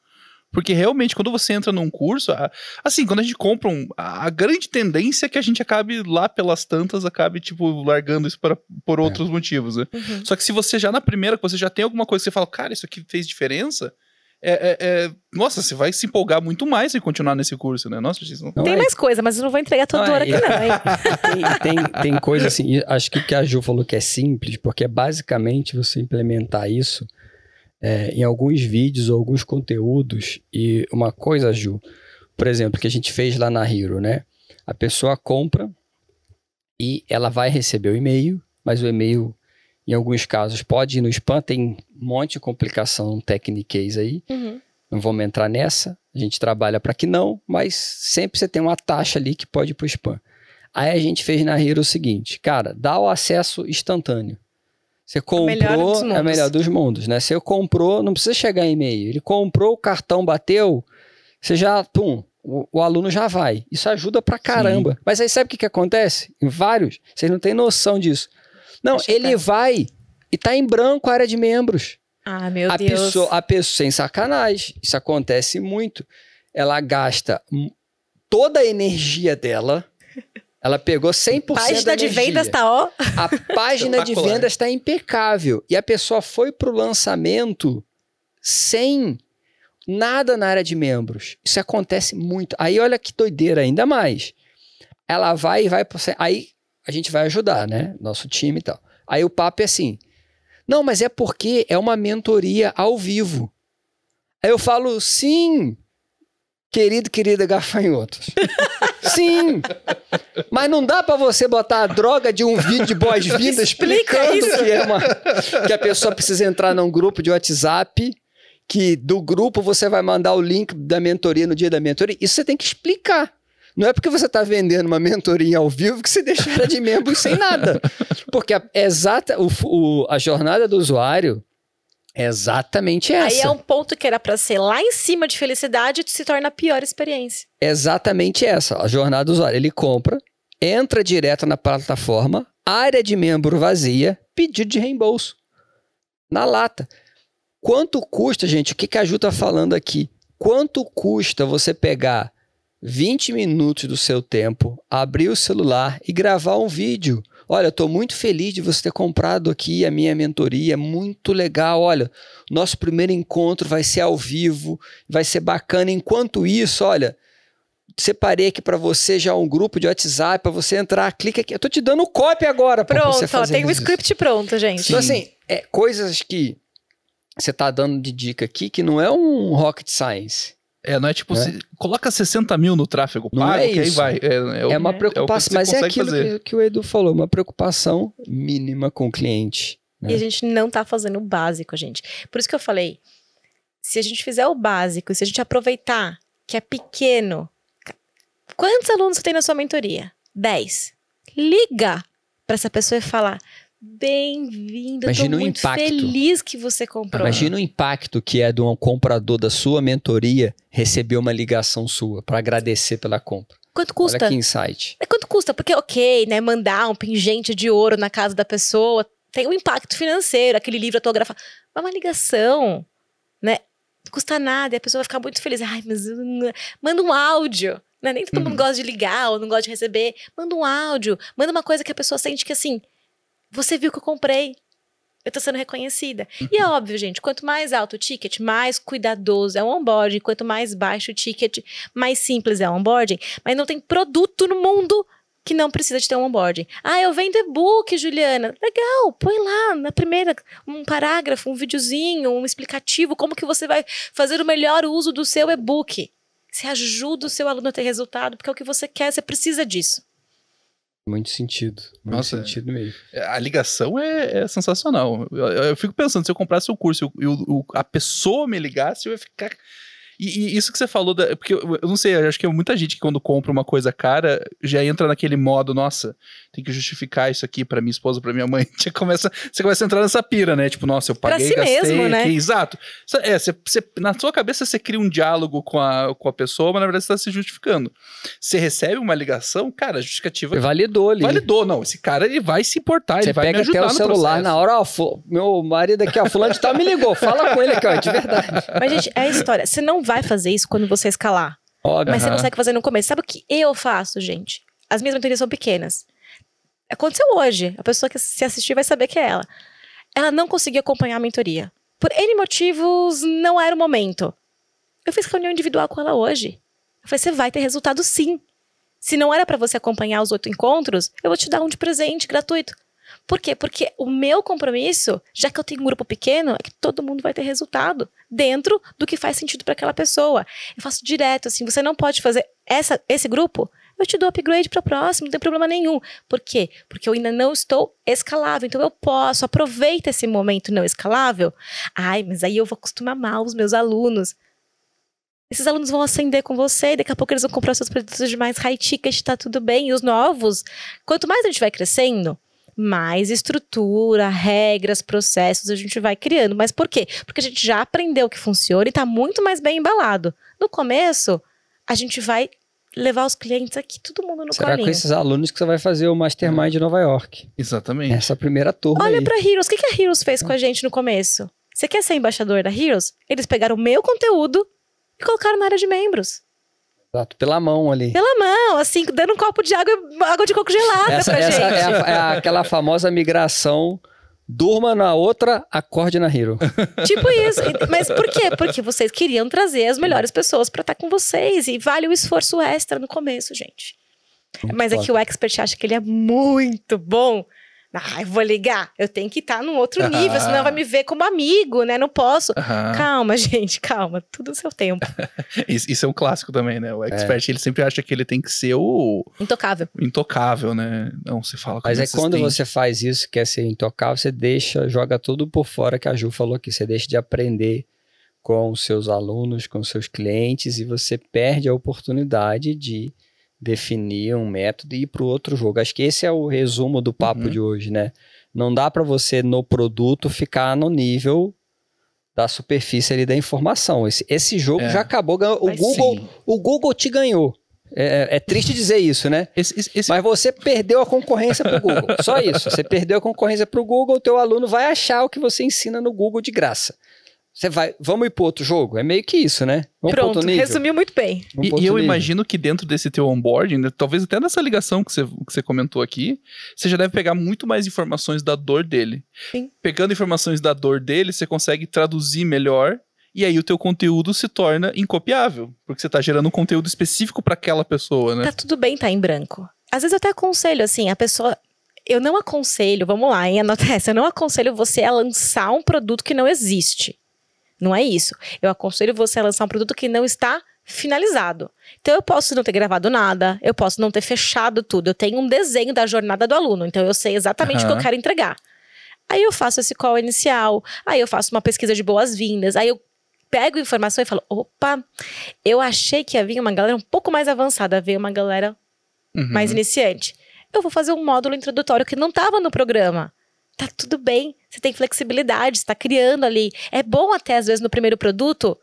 Porque realmente, quando você entra num curso, assim, quando a gente compra um. A grande tendência é que a gente acabe lá pelas tantas, acabe, tipo, largando isso para, por outros motivos, né? Uhum. Só que se você já na primeira, que você já tem alguma coisa que você fala, cara, isso aqui fez diferença, é, é- é- nossa, você vai se empolgar muito mais em continuar nesse curso, né? Nossa, isso não... Não Tem é- mais coisa, mas eu não vou entregar toda Não, hora é- aqui, não, tem, tem, tem coisa assim, e acho que o que a Ju falou que é simples, porque é basicamente você implementar isso é, em alguns vídeos ou alguns conteúdos. E uma coisa, Ju, por exemplo, que a gente fez lá na Hero, né? A pessoa compra e ela vai receber o e-mail, mas o e-mail, em alguns casos, pode ir no spam, tem um monte de complicação técnicas aí. Uhum. Não vamos entrar nessa. A gente trabalha para que não, mas sempre você tem uma taxa ali que pode ir para o spam. Aí a gente fez na Hero o seguinte, cara, dá o acesso instantâneo. Você melhor comprou, dos é a melhor dos mundos, né? Você comprou, não precisa chegar em e-mail. Ele comprou, o cartão bateu, você já, pum, o, o aluno já vai. Isso ajuda pra caramba. Mas aí sabe o que, que acontece? Em vários, vocês não têm noção disso. Não, eu ele ver. vai e tá em branco a área de membros Ah, meu a Deus. pessoa, a pessoa, sem sacanagem, isso acontece muito. Ela gasta toda a energia dela. Ela pegou 100% da Página de energia. vendas tá, ó. A página de vendas está impecável. E a pessoa foi pro lançamento sem nada na área de membros. Isso acontece muito. Aí olha que doideira, ainda mais. Ela vai e vai pro. Aí a gente vai ajudar, né? Nosso time e tal. Aí o papo é assim: não, mas é porque é uma mentoria ao vivo. Aí eu falo, sim, querido, querida gafanhotos. sim. Mas não dá pra você botar a droga de um vídeo de boas-vindas Explica explicando isso. que, é uma, que a pessoa precisa entrar num grupo de WhatsApp, que do grupo você vai mandar o link da mentoria no dia da mentoria. Isso você tem que explicar. Não é porque você está vendendo uma mentoria ao vivo que você deixa ela de membro sem nada. Porque a, exata, o, o- a jornada do usuário é exatamente essa. Aí é um ponto que era pra ser lá em cima de felicidade e se torna a pior experiência. exatamente essa. A jornada do usuário. Ele compra, entra direto na plataforma, área de membro vazia, pedido de reembolso. Na lata. Quanto custa, gente? O que, que a Ju está falando aqui? Quanto custa você pegar 20 minutos do seu tempo, abrir o celular e gravar um vídeo? Olha, estou muito feliz de você ter comprado aqui a minha mentoria, muito legal. Olha, nosso primeiro encontro vai ser ao vivo, vai ser bacana. Enquanto isso, olha, separei aqui para você já um grupo de WhatsApp para você entrar, clica aqui. Eu tô te dando cópia agora para Pronto, você ó, fazer tem o isso. script pronto, gente. Então, assim, é coisas que você tá dando de dica aqui que não é um rocket science. É, não é tipo, É. se- coloca 60 mil no tráfego Não pago, é que aí vai. É, o- É, uma preocupação, mas é aquilo que, que o Edu falou, uma preocupação mínima com o cliente. E a gente não tá fazendo o básico, gente. Por isso que eu falei, se a gente fizer o básico, se a gente aproveitar que é pequeno, quantos alunos você tem na sua mentoria? 10. Liga para essa pessoa e fala: Bem-vindo, eu tô Imagina o muito impacto. feliz que você comprou. Imagina o impacto que é de um comprador da sua mentoria receber uma ligação sua para agradecer pela compra. Quanto custa? Olha que insight. É quanto custa? Porque, ok, né? Mandar um pingente de ouro na casa da pessoa tem um impacto financeiro, aquele livro autografado. Mas uma ligação, né? Não custa nada e a pessoa vai ficar muito feliz. Ai, mas. Manda um áudio. Né? Nem todo mundo Uhum. gosta de ligar ou não gosta de receber. Manda um áudio. Manda uma coisa que a pessoa sente que assim. Você viu que eu comprei. Eu tô sendo reconhecida. E é óbvio, gente, quanto mais alto o ticket, mais cuidadoso é o onboarding. Quanto mais baixo o ticket, mais simples é o onboarding. Mas não tem produto no mundo que não precisa de ter um onboarding. Ah, eu vendo e-book, Juliana. Legal, põe lá na primeira um parágrafo, um videozinho, um explicativo, como que você vai fazer o melhor uso do seu e-book. Você ajuda o seu aluno a ter resultado, porque é o que você quer, você precisa disso. Muito sentido. Muito Nossa, sentido mesmo. A ligação é, é sensacional. Eu, eu- eu fico pensando, se eu comprasse o curso e a pessoa me ligasse, eu ia ficar. E, e isso que você falou, da, porque eu, eu não sei, eu acho que é muita gente que quando compra uma coisa cara já entra naquele modo, nossa, tem que justificar isso aqui pra minha esposa, pra minha mãe. Você começa, você começa a entrar nessa pira, né? Tipo, nossa, eu Pra paguei, si gastei mesmo, né? aqui. Exato. É, você, você- na sua cabeça você cria um diálogo com a, com a pessoa, mas na verdade você tá se justificando. Você recebe uma ligação, cara, a justificativa Validou ali. validou. Não, esse cara ele vai se importar, Você ele vai me pega ajudar até o celular processo. na hora, ó, meu marido aqui, ó, fulano de tal me ligou. Fala com ele aqui, ó, de verdade. Mas, gente, é a história. Você não vai fazer isso quando você escalar. Óbvio. Mas você Aham. consegue fazer no começo. Sabe o que eu faço, gente? As minhas mentorias são pequenas. Aconteceu hoje. A pessoa que se assistir vai saber que é ela. Ela não conseguia acompanhar a mentoria. Por N motivos, não era o momento. Eu fiz reunião individual com ela hoje. Eu falei, você vai ter resultado sim. Se não era pra você acompanhar os oito encontros, eu vou te dar um de presente gratuito. Por quê? Porque o meu compromisso, já que eu tenho um grupo pequeno, é que todo mundo vai ter resultado dentro do que faz sentido para aquela pessoa. Eu faço direto, assim, você não pode fazer essa, esse grupo, eu te dou upgrade para o próximo, não tem problema nenhum. Por quê? Porque eu ainda não estou escalável, então eu posso, aproveita esse momento não escalável. Ai, mas aí eu vou acostumar mal os meus alunos. Esses alunos vão ascender com você, daqui a pouco eles vão comprar seus produtos de mais high ticket, tá tudo bem. E os novos, quanto mais a gente vai crescendo, mais estrutura, regras, processos a gente vai criando. Mas por quê? Porque a gente já aprendeu que funciona e está muito mais bem embalado. No começo, a gente vai levar os clientes aqui, todo mundo no Será colinho. com esses alunos que você vai fazer o Mastermind de Nova York? Exatamente. Essa primeira turma Olha aí. pra Heroes. O que, que a Heroes fez com a gente no começo? Você quer ser embaixador da Heroes? Eles pegaram o meu conteúdo e colocaram na área de membros. Exato, pela mão ali. Pela mão, assim, dando um copo de água, água de coco gelada Essa, pra essa gente. é, a- é aquela famosa migração. Durma na outra, acorde na Hero. Tipo isso. Mas por quê? Porque vocês queriam trazer as melhores pessoas pra estar com vocês. E vale o esforço extra no começo, gente. Muito Mas é que o expert acha que ele é muito bom. Ah, eu vou ligar. Eu tenho que estar tá num outro nível, senão vai me ver como amigo, né? Não posso. Calma, gente, calma. Tudo no seu tempo. isso, é um clássico também, né? O expert, é. ele sempre acha que ele tem que ser o... Intocável. Intocável, né? Não, se fala Mas é quando você faz isso, quer ser intocável, você deixa, joga tudo por fora que a Ju falou aqui. Você deixa de aprender com os seus alunos, com os seus clientes e você perde a oportunidade de definir um método e ir para o outro jogo. Acho que esse é o resumo do papo uhum. de hoje, né? Não dá para você no produto ficar no nível da superfície ali da informação. Esse, esse jogo é. já acabou. O Google, o Google te ganhou. É, é, triste dizer isso, né? Esse, esse... Mas você perdeu a concorrência para o Google. Só isso. Você perdeu a concorrência para o Google, o teu aluno vai achar o que você ensina no Google de graça. Você vai, vamos ir pro outro jogo? É meio que isso, né? Vamos Pronto, resumiu muito bem. E, e, eu nível. imagino que dentro desse teu onboarding, né, talvez até nessa ligação que você, que você comentou aqui, você já deve pegar muito mais informações da dor dele. Sim. Pegando informações da dor dele, você consegue traduzir melhor e aí o teu conteúdo se torna incopiável, porque você está gerando um conteúdo específico para aquela pessoa, né? Tá tudo bem tá em branco. Às vezes eu até aconselho assim, a pessoa eu não aconselho, vamos lá, hein, anota essa, eu não aconselho você a lançar um produto que não existe. Não é isso. Eu aconselho você a lançar um produto que não está finalizado. Então eu posso não ter gravado nada, eu posso não ter fechado tudo. Eu tenho um desenho da jornada do aluno, então eu sei exatamente uhum. o que eu quero entregar. Aí eu faço esse call inicial, aí eu faço uma pesquisa de boas-vindas, aí eu pego informação e falo: opa, eu achei que havia uma galera um pouco mais avançada, veio uma galera uhum. mais iniciante. Eu vou fazer um módulo introdutório que não estava no programa tá tudo bem. Você tem flexibilidade, está criando ali. É bom até, às vezes, no primeiro produto,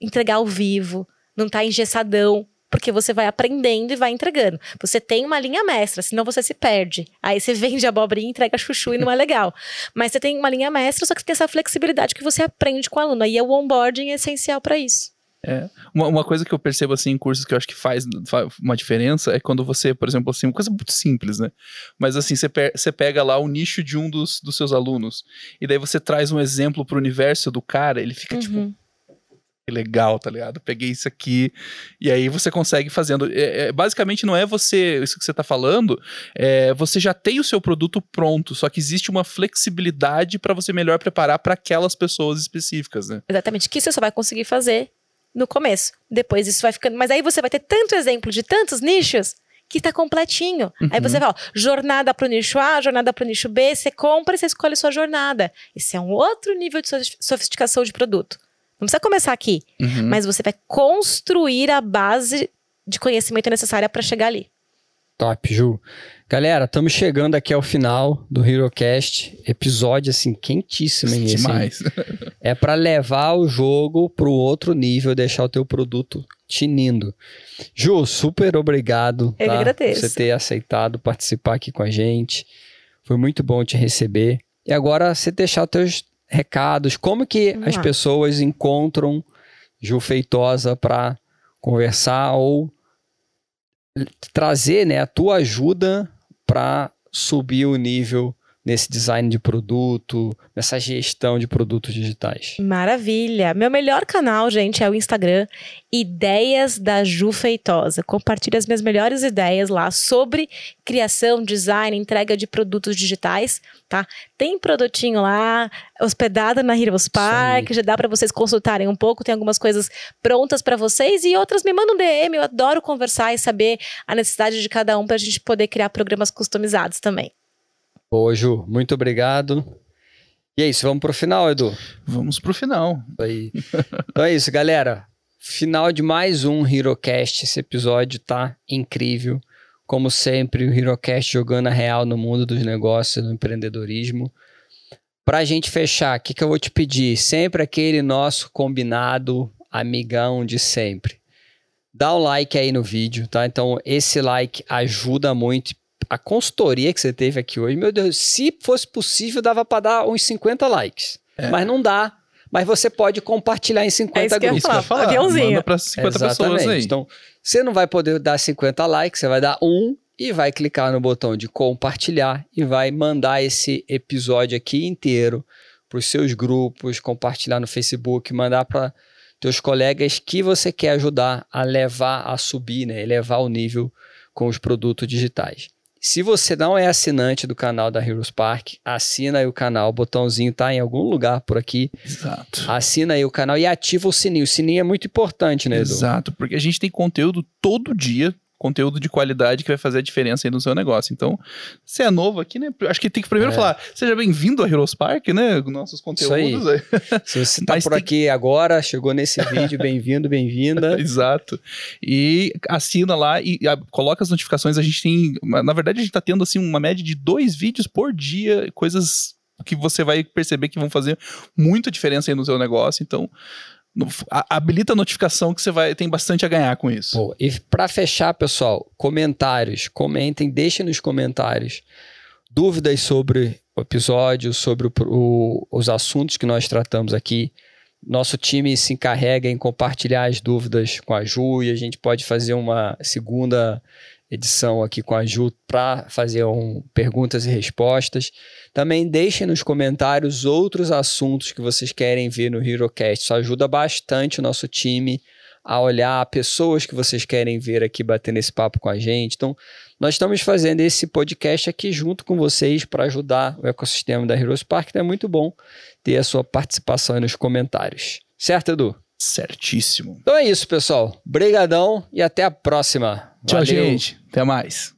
entregar ao vivo, não tá engessadão, porque você vai aprendendo e vai entregando. Você tem uma linha mestra, senão você se perde. Aí você vende abobrinha, entrega chuchu e não é legal. Mas você tem uma linha mestra, só que tem essa flexibilidade que você aprende com o aluno. Aí é o onboarding essencial para isso. É. Uma, uma, coisa que eu percebo assim em cursos que eu acho que faz, faz, uma diferença é quando você, por exemplo, assim, uma coisa muito simples, né? Mas assim, você, pe você pega lá o nicho de um dos, dos seus alunos, e daí você traz um exemplo pro universo do cara, ele fica tipo, uhum. tipo. Que legal, tá ligado? Peguei isso aqui. E aí você consegue fazendo. É, é, basicamente, não é você. Isso que você tá falando. É, você já tem o seu produto pronto, só que existe uma flexibilidade para você melhor preparar para aquelas pessoas específicas, né? Exatamente. Que você só vai conseguir fazer no começo. Depois isso vai ficando. Mas aí você vai ter tanto exemplo de tantos nichos que está completinho. Uhum. Aí você fala, ó, jornada para o nicho A, jornada para o nicho B, você compra e você escolhe sua jornada. Esse é um outro nível de sofisticação de produto. Não precisa começar aqui, uhum. mas você vai construir a base de conhecimento necessária para chegar ali. Top, Ju. Galera, estamos chegando aqui ao final do HeroCast. Episódio, assim, quentíssimo, hein? Demais. Assim, é para levar o jogo para o outro nível, deixar o teu produto tinindo. Ju, super obrigado. Eu tá? agradeço. Por você ter aceitado participar aqui com a gente. Foi muito bom te receber. E agora, você deixar os teus recados. Como que Vamos as lá. pessoas encontram Ju Feitosa para conversar ou trazer né, a tua ajuda para subir o nível nesse design de produto, nessa gestão de produtos digitais. Maravilha! Meu melhor canal, gente, é o Instagram Ideias da Ju Feitosa. Compartilho as minhas melhores ideias lá sobre criação, design, entrega de produtos digitais, tá? Tem produtinho lá hospedado na Heroes Park, já dá para vocês consultarem um pouco, tem algumas coisas prontas para vocês e outras me mandam DM, eu adoro conversar e saber a necessidade de cada um para a gente poder criar programas customizados também. Boa, Ju. Muito obrigado. E é isso, vamos pro final, Edu? Vamos pro final. Aí. Então é isso, galera. Final de mais um HeroCast. Esse episódio tá incrível. Como sempre, o HeroCast jogando a real no mundo dos negócios, no empreendedorismo. Pra gente fechar, o que, que eu vou te pedir? Sempre aquele nosso combinado amigão de sempre. Dá um like aí no vídeo, tá? Então, esse like ajuda muito a consultoria que você teve aqui hoje, meu Deus, se fosse possível, dava para dar uns 50 likes. É. Mas não dá. Mas você pode compartilhar em 50 é isso grupos. Que eu ia falar, aviãozinho. Manda para 50 Exatamente. pessoas aí. Então, você não vai poder dar 50 likes, você vai dar um e vai clicar no botão de compartilhar e vai mandar esse episódio aqui inteiro para os seus grupos, compartilhar no Facebook, mandar para teus colegas que você quer ajudar a levar a subir, né, elevar o nível com os produtos digitais. Se você não é assinante do canal da Heroes Park, assina aí o canal, o botãozinho tá em algum lugar por aqui. Exato. Assina aí o canal e ativa o sininho. O sininho é muito importante, né, Edu? Exato, porque a gente tem conteúdo todo dia, conteúdo de qualidade que vai fazer a diferença aí no seu negócio. Então, você é novo aqui, né? Acho que tem que primeiro É. falar, seja bem-vindo a Heroes Park, né? Nossos conteúdos aí. Se você tá Mas por tem- aqui agora, chegou nesse vídeo, bem-vindo, bem-vinda. Exato. E assina lá e ah, coloca as notificações. A gente tem. Na verdade, a gente tá tendo assim uma média de dois vídeos por dia, coisas que você vai perceber que vão fazer muita diferença aí no seu negócio. Então, a- habilita a notificação que você vai tem bastante a ganhar com isso. Pô, e para fechar, pessoal, comentários. Comentem, deixem nos comentários dúvidas sobre o episódio, sobre o o- os assuntos que nós tratamos aqui. Nosso time se encarrega em compartilhar as dúvidas com a Ju e a gente pode fazer uma segunda edição aqui com a Ju para fazer um, perguntas e respostas. Também deixem nos comentários outros assuntos que vocês querem ver no HeroCast. Isso ajuda bastante o nosso time a olhar pessoas que vocês querem ver aqui batendo esse papo com a gente. Então, nós estamos fazendo esse podcast aqui junto com vocês para ajudar o ecossistema da Heroes Park. Então é muito bom ter a sua participação aí nos comentários. Certo, Edu? Certíssimo. Então é isso, pessoal. Brigadão e até a próxima. Tchau, Valeu. gente. Até mais.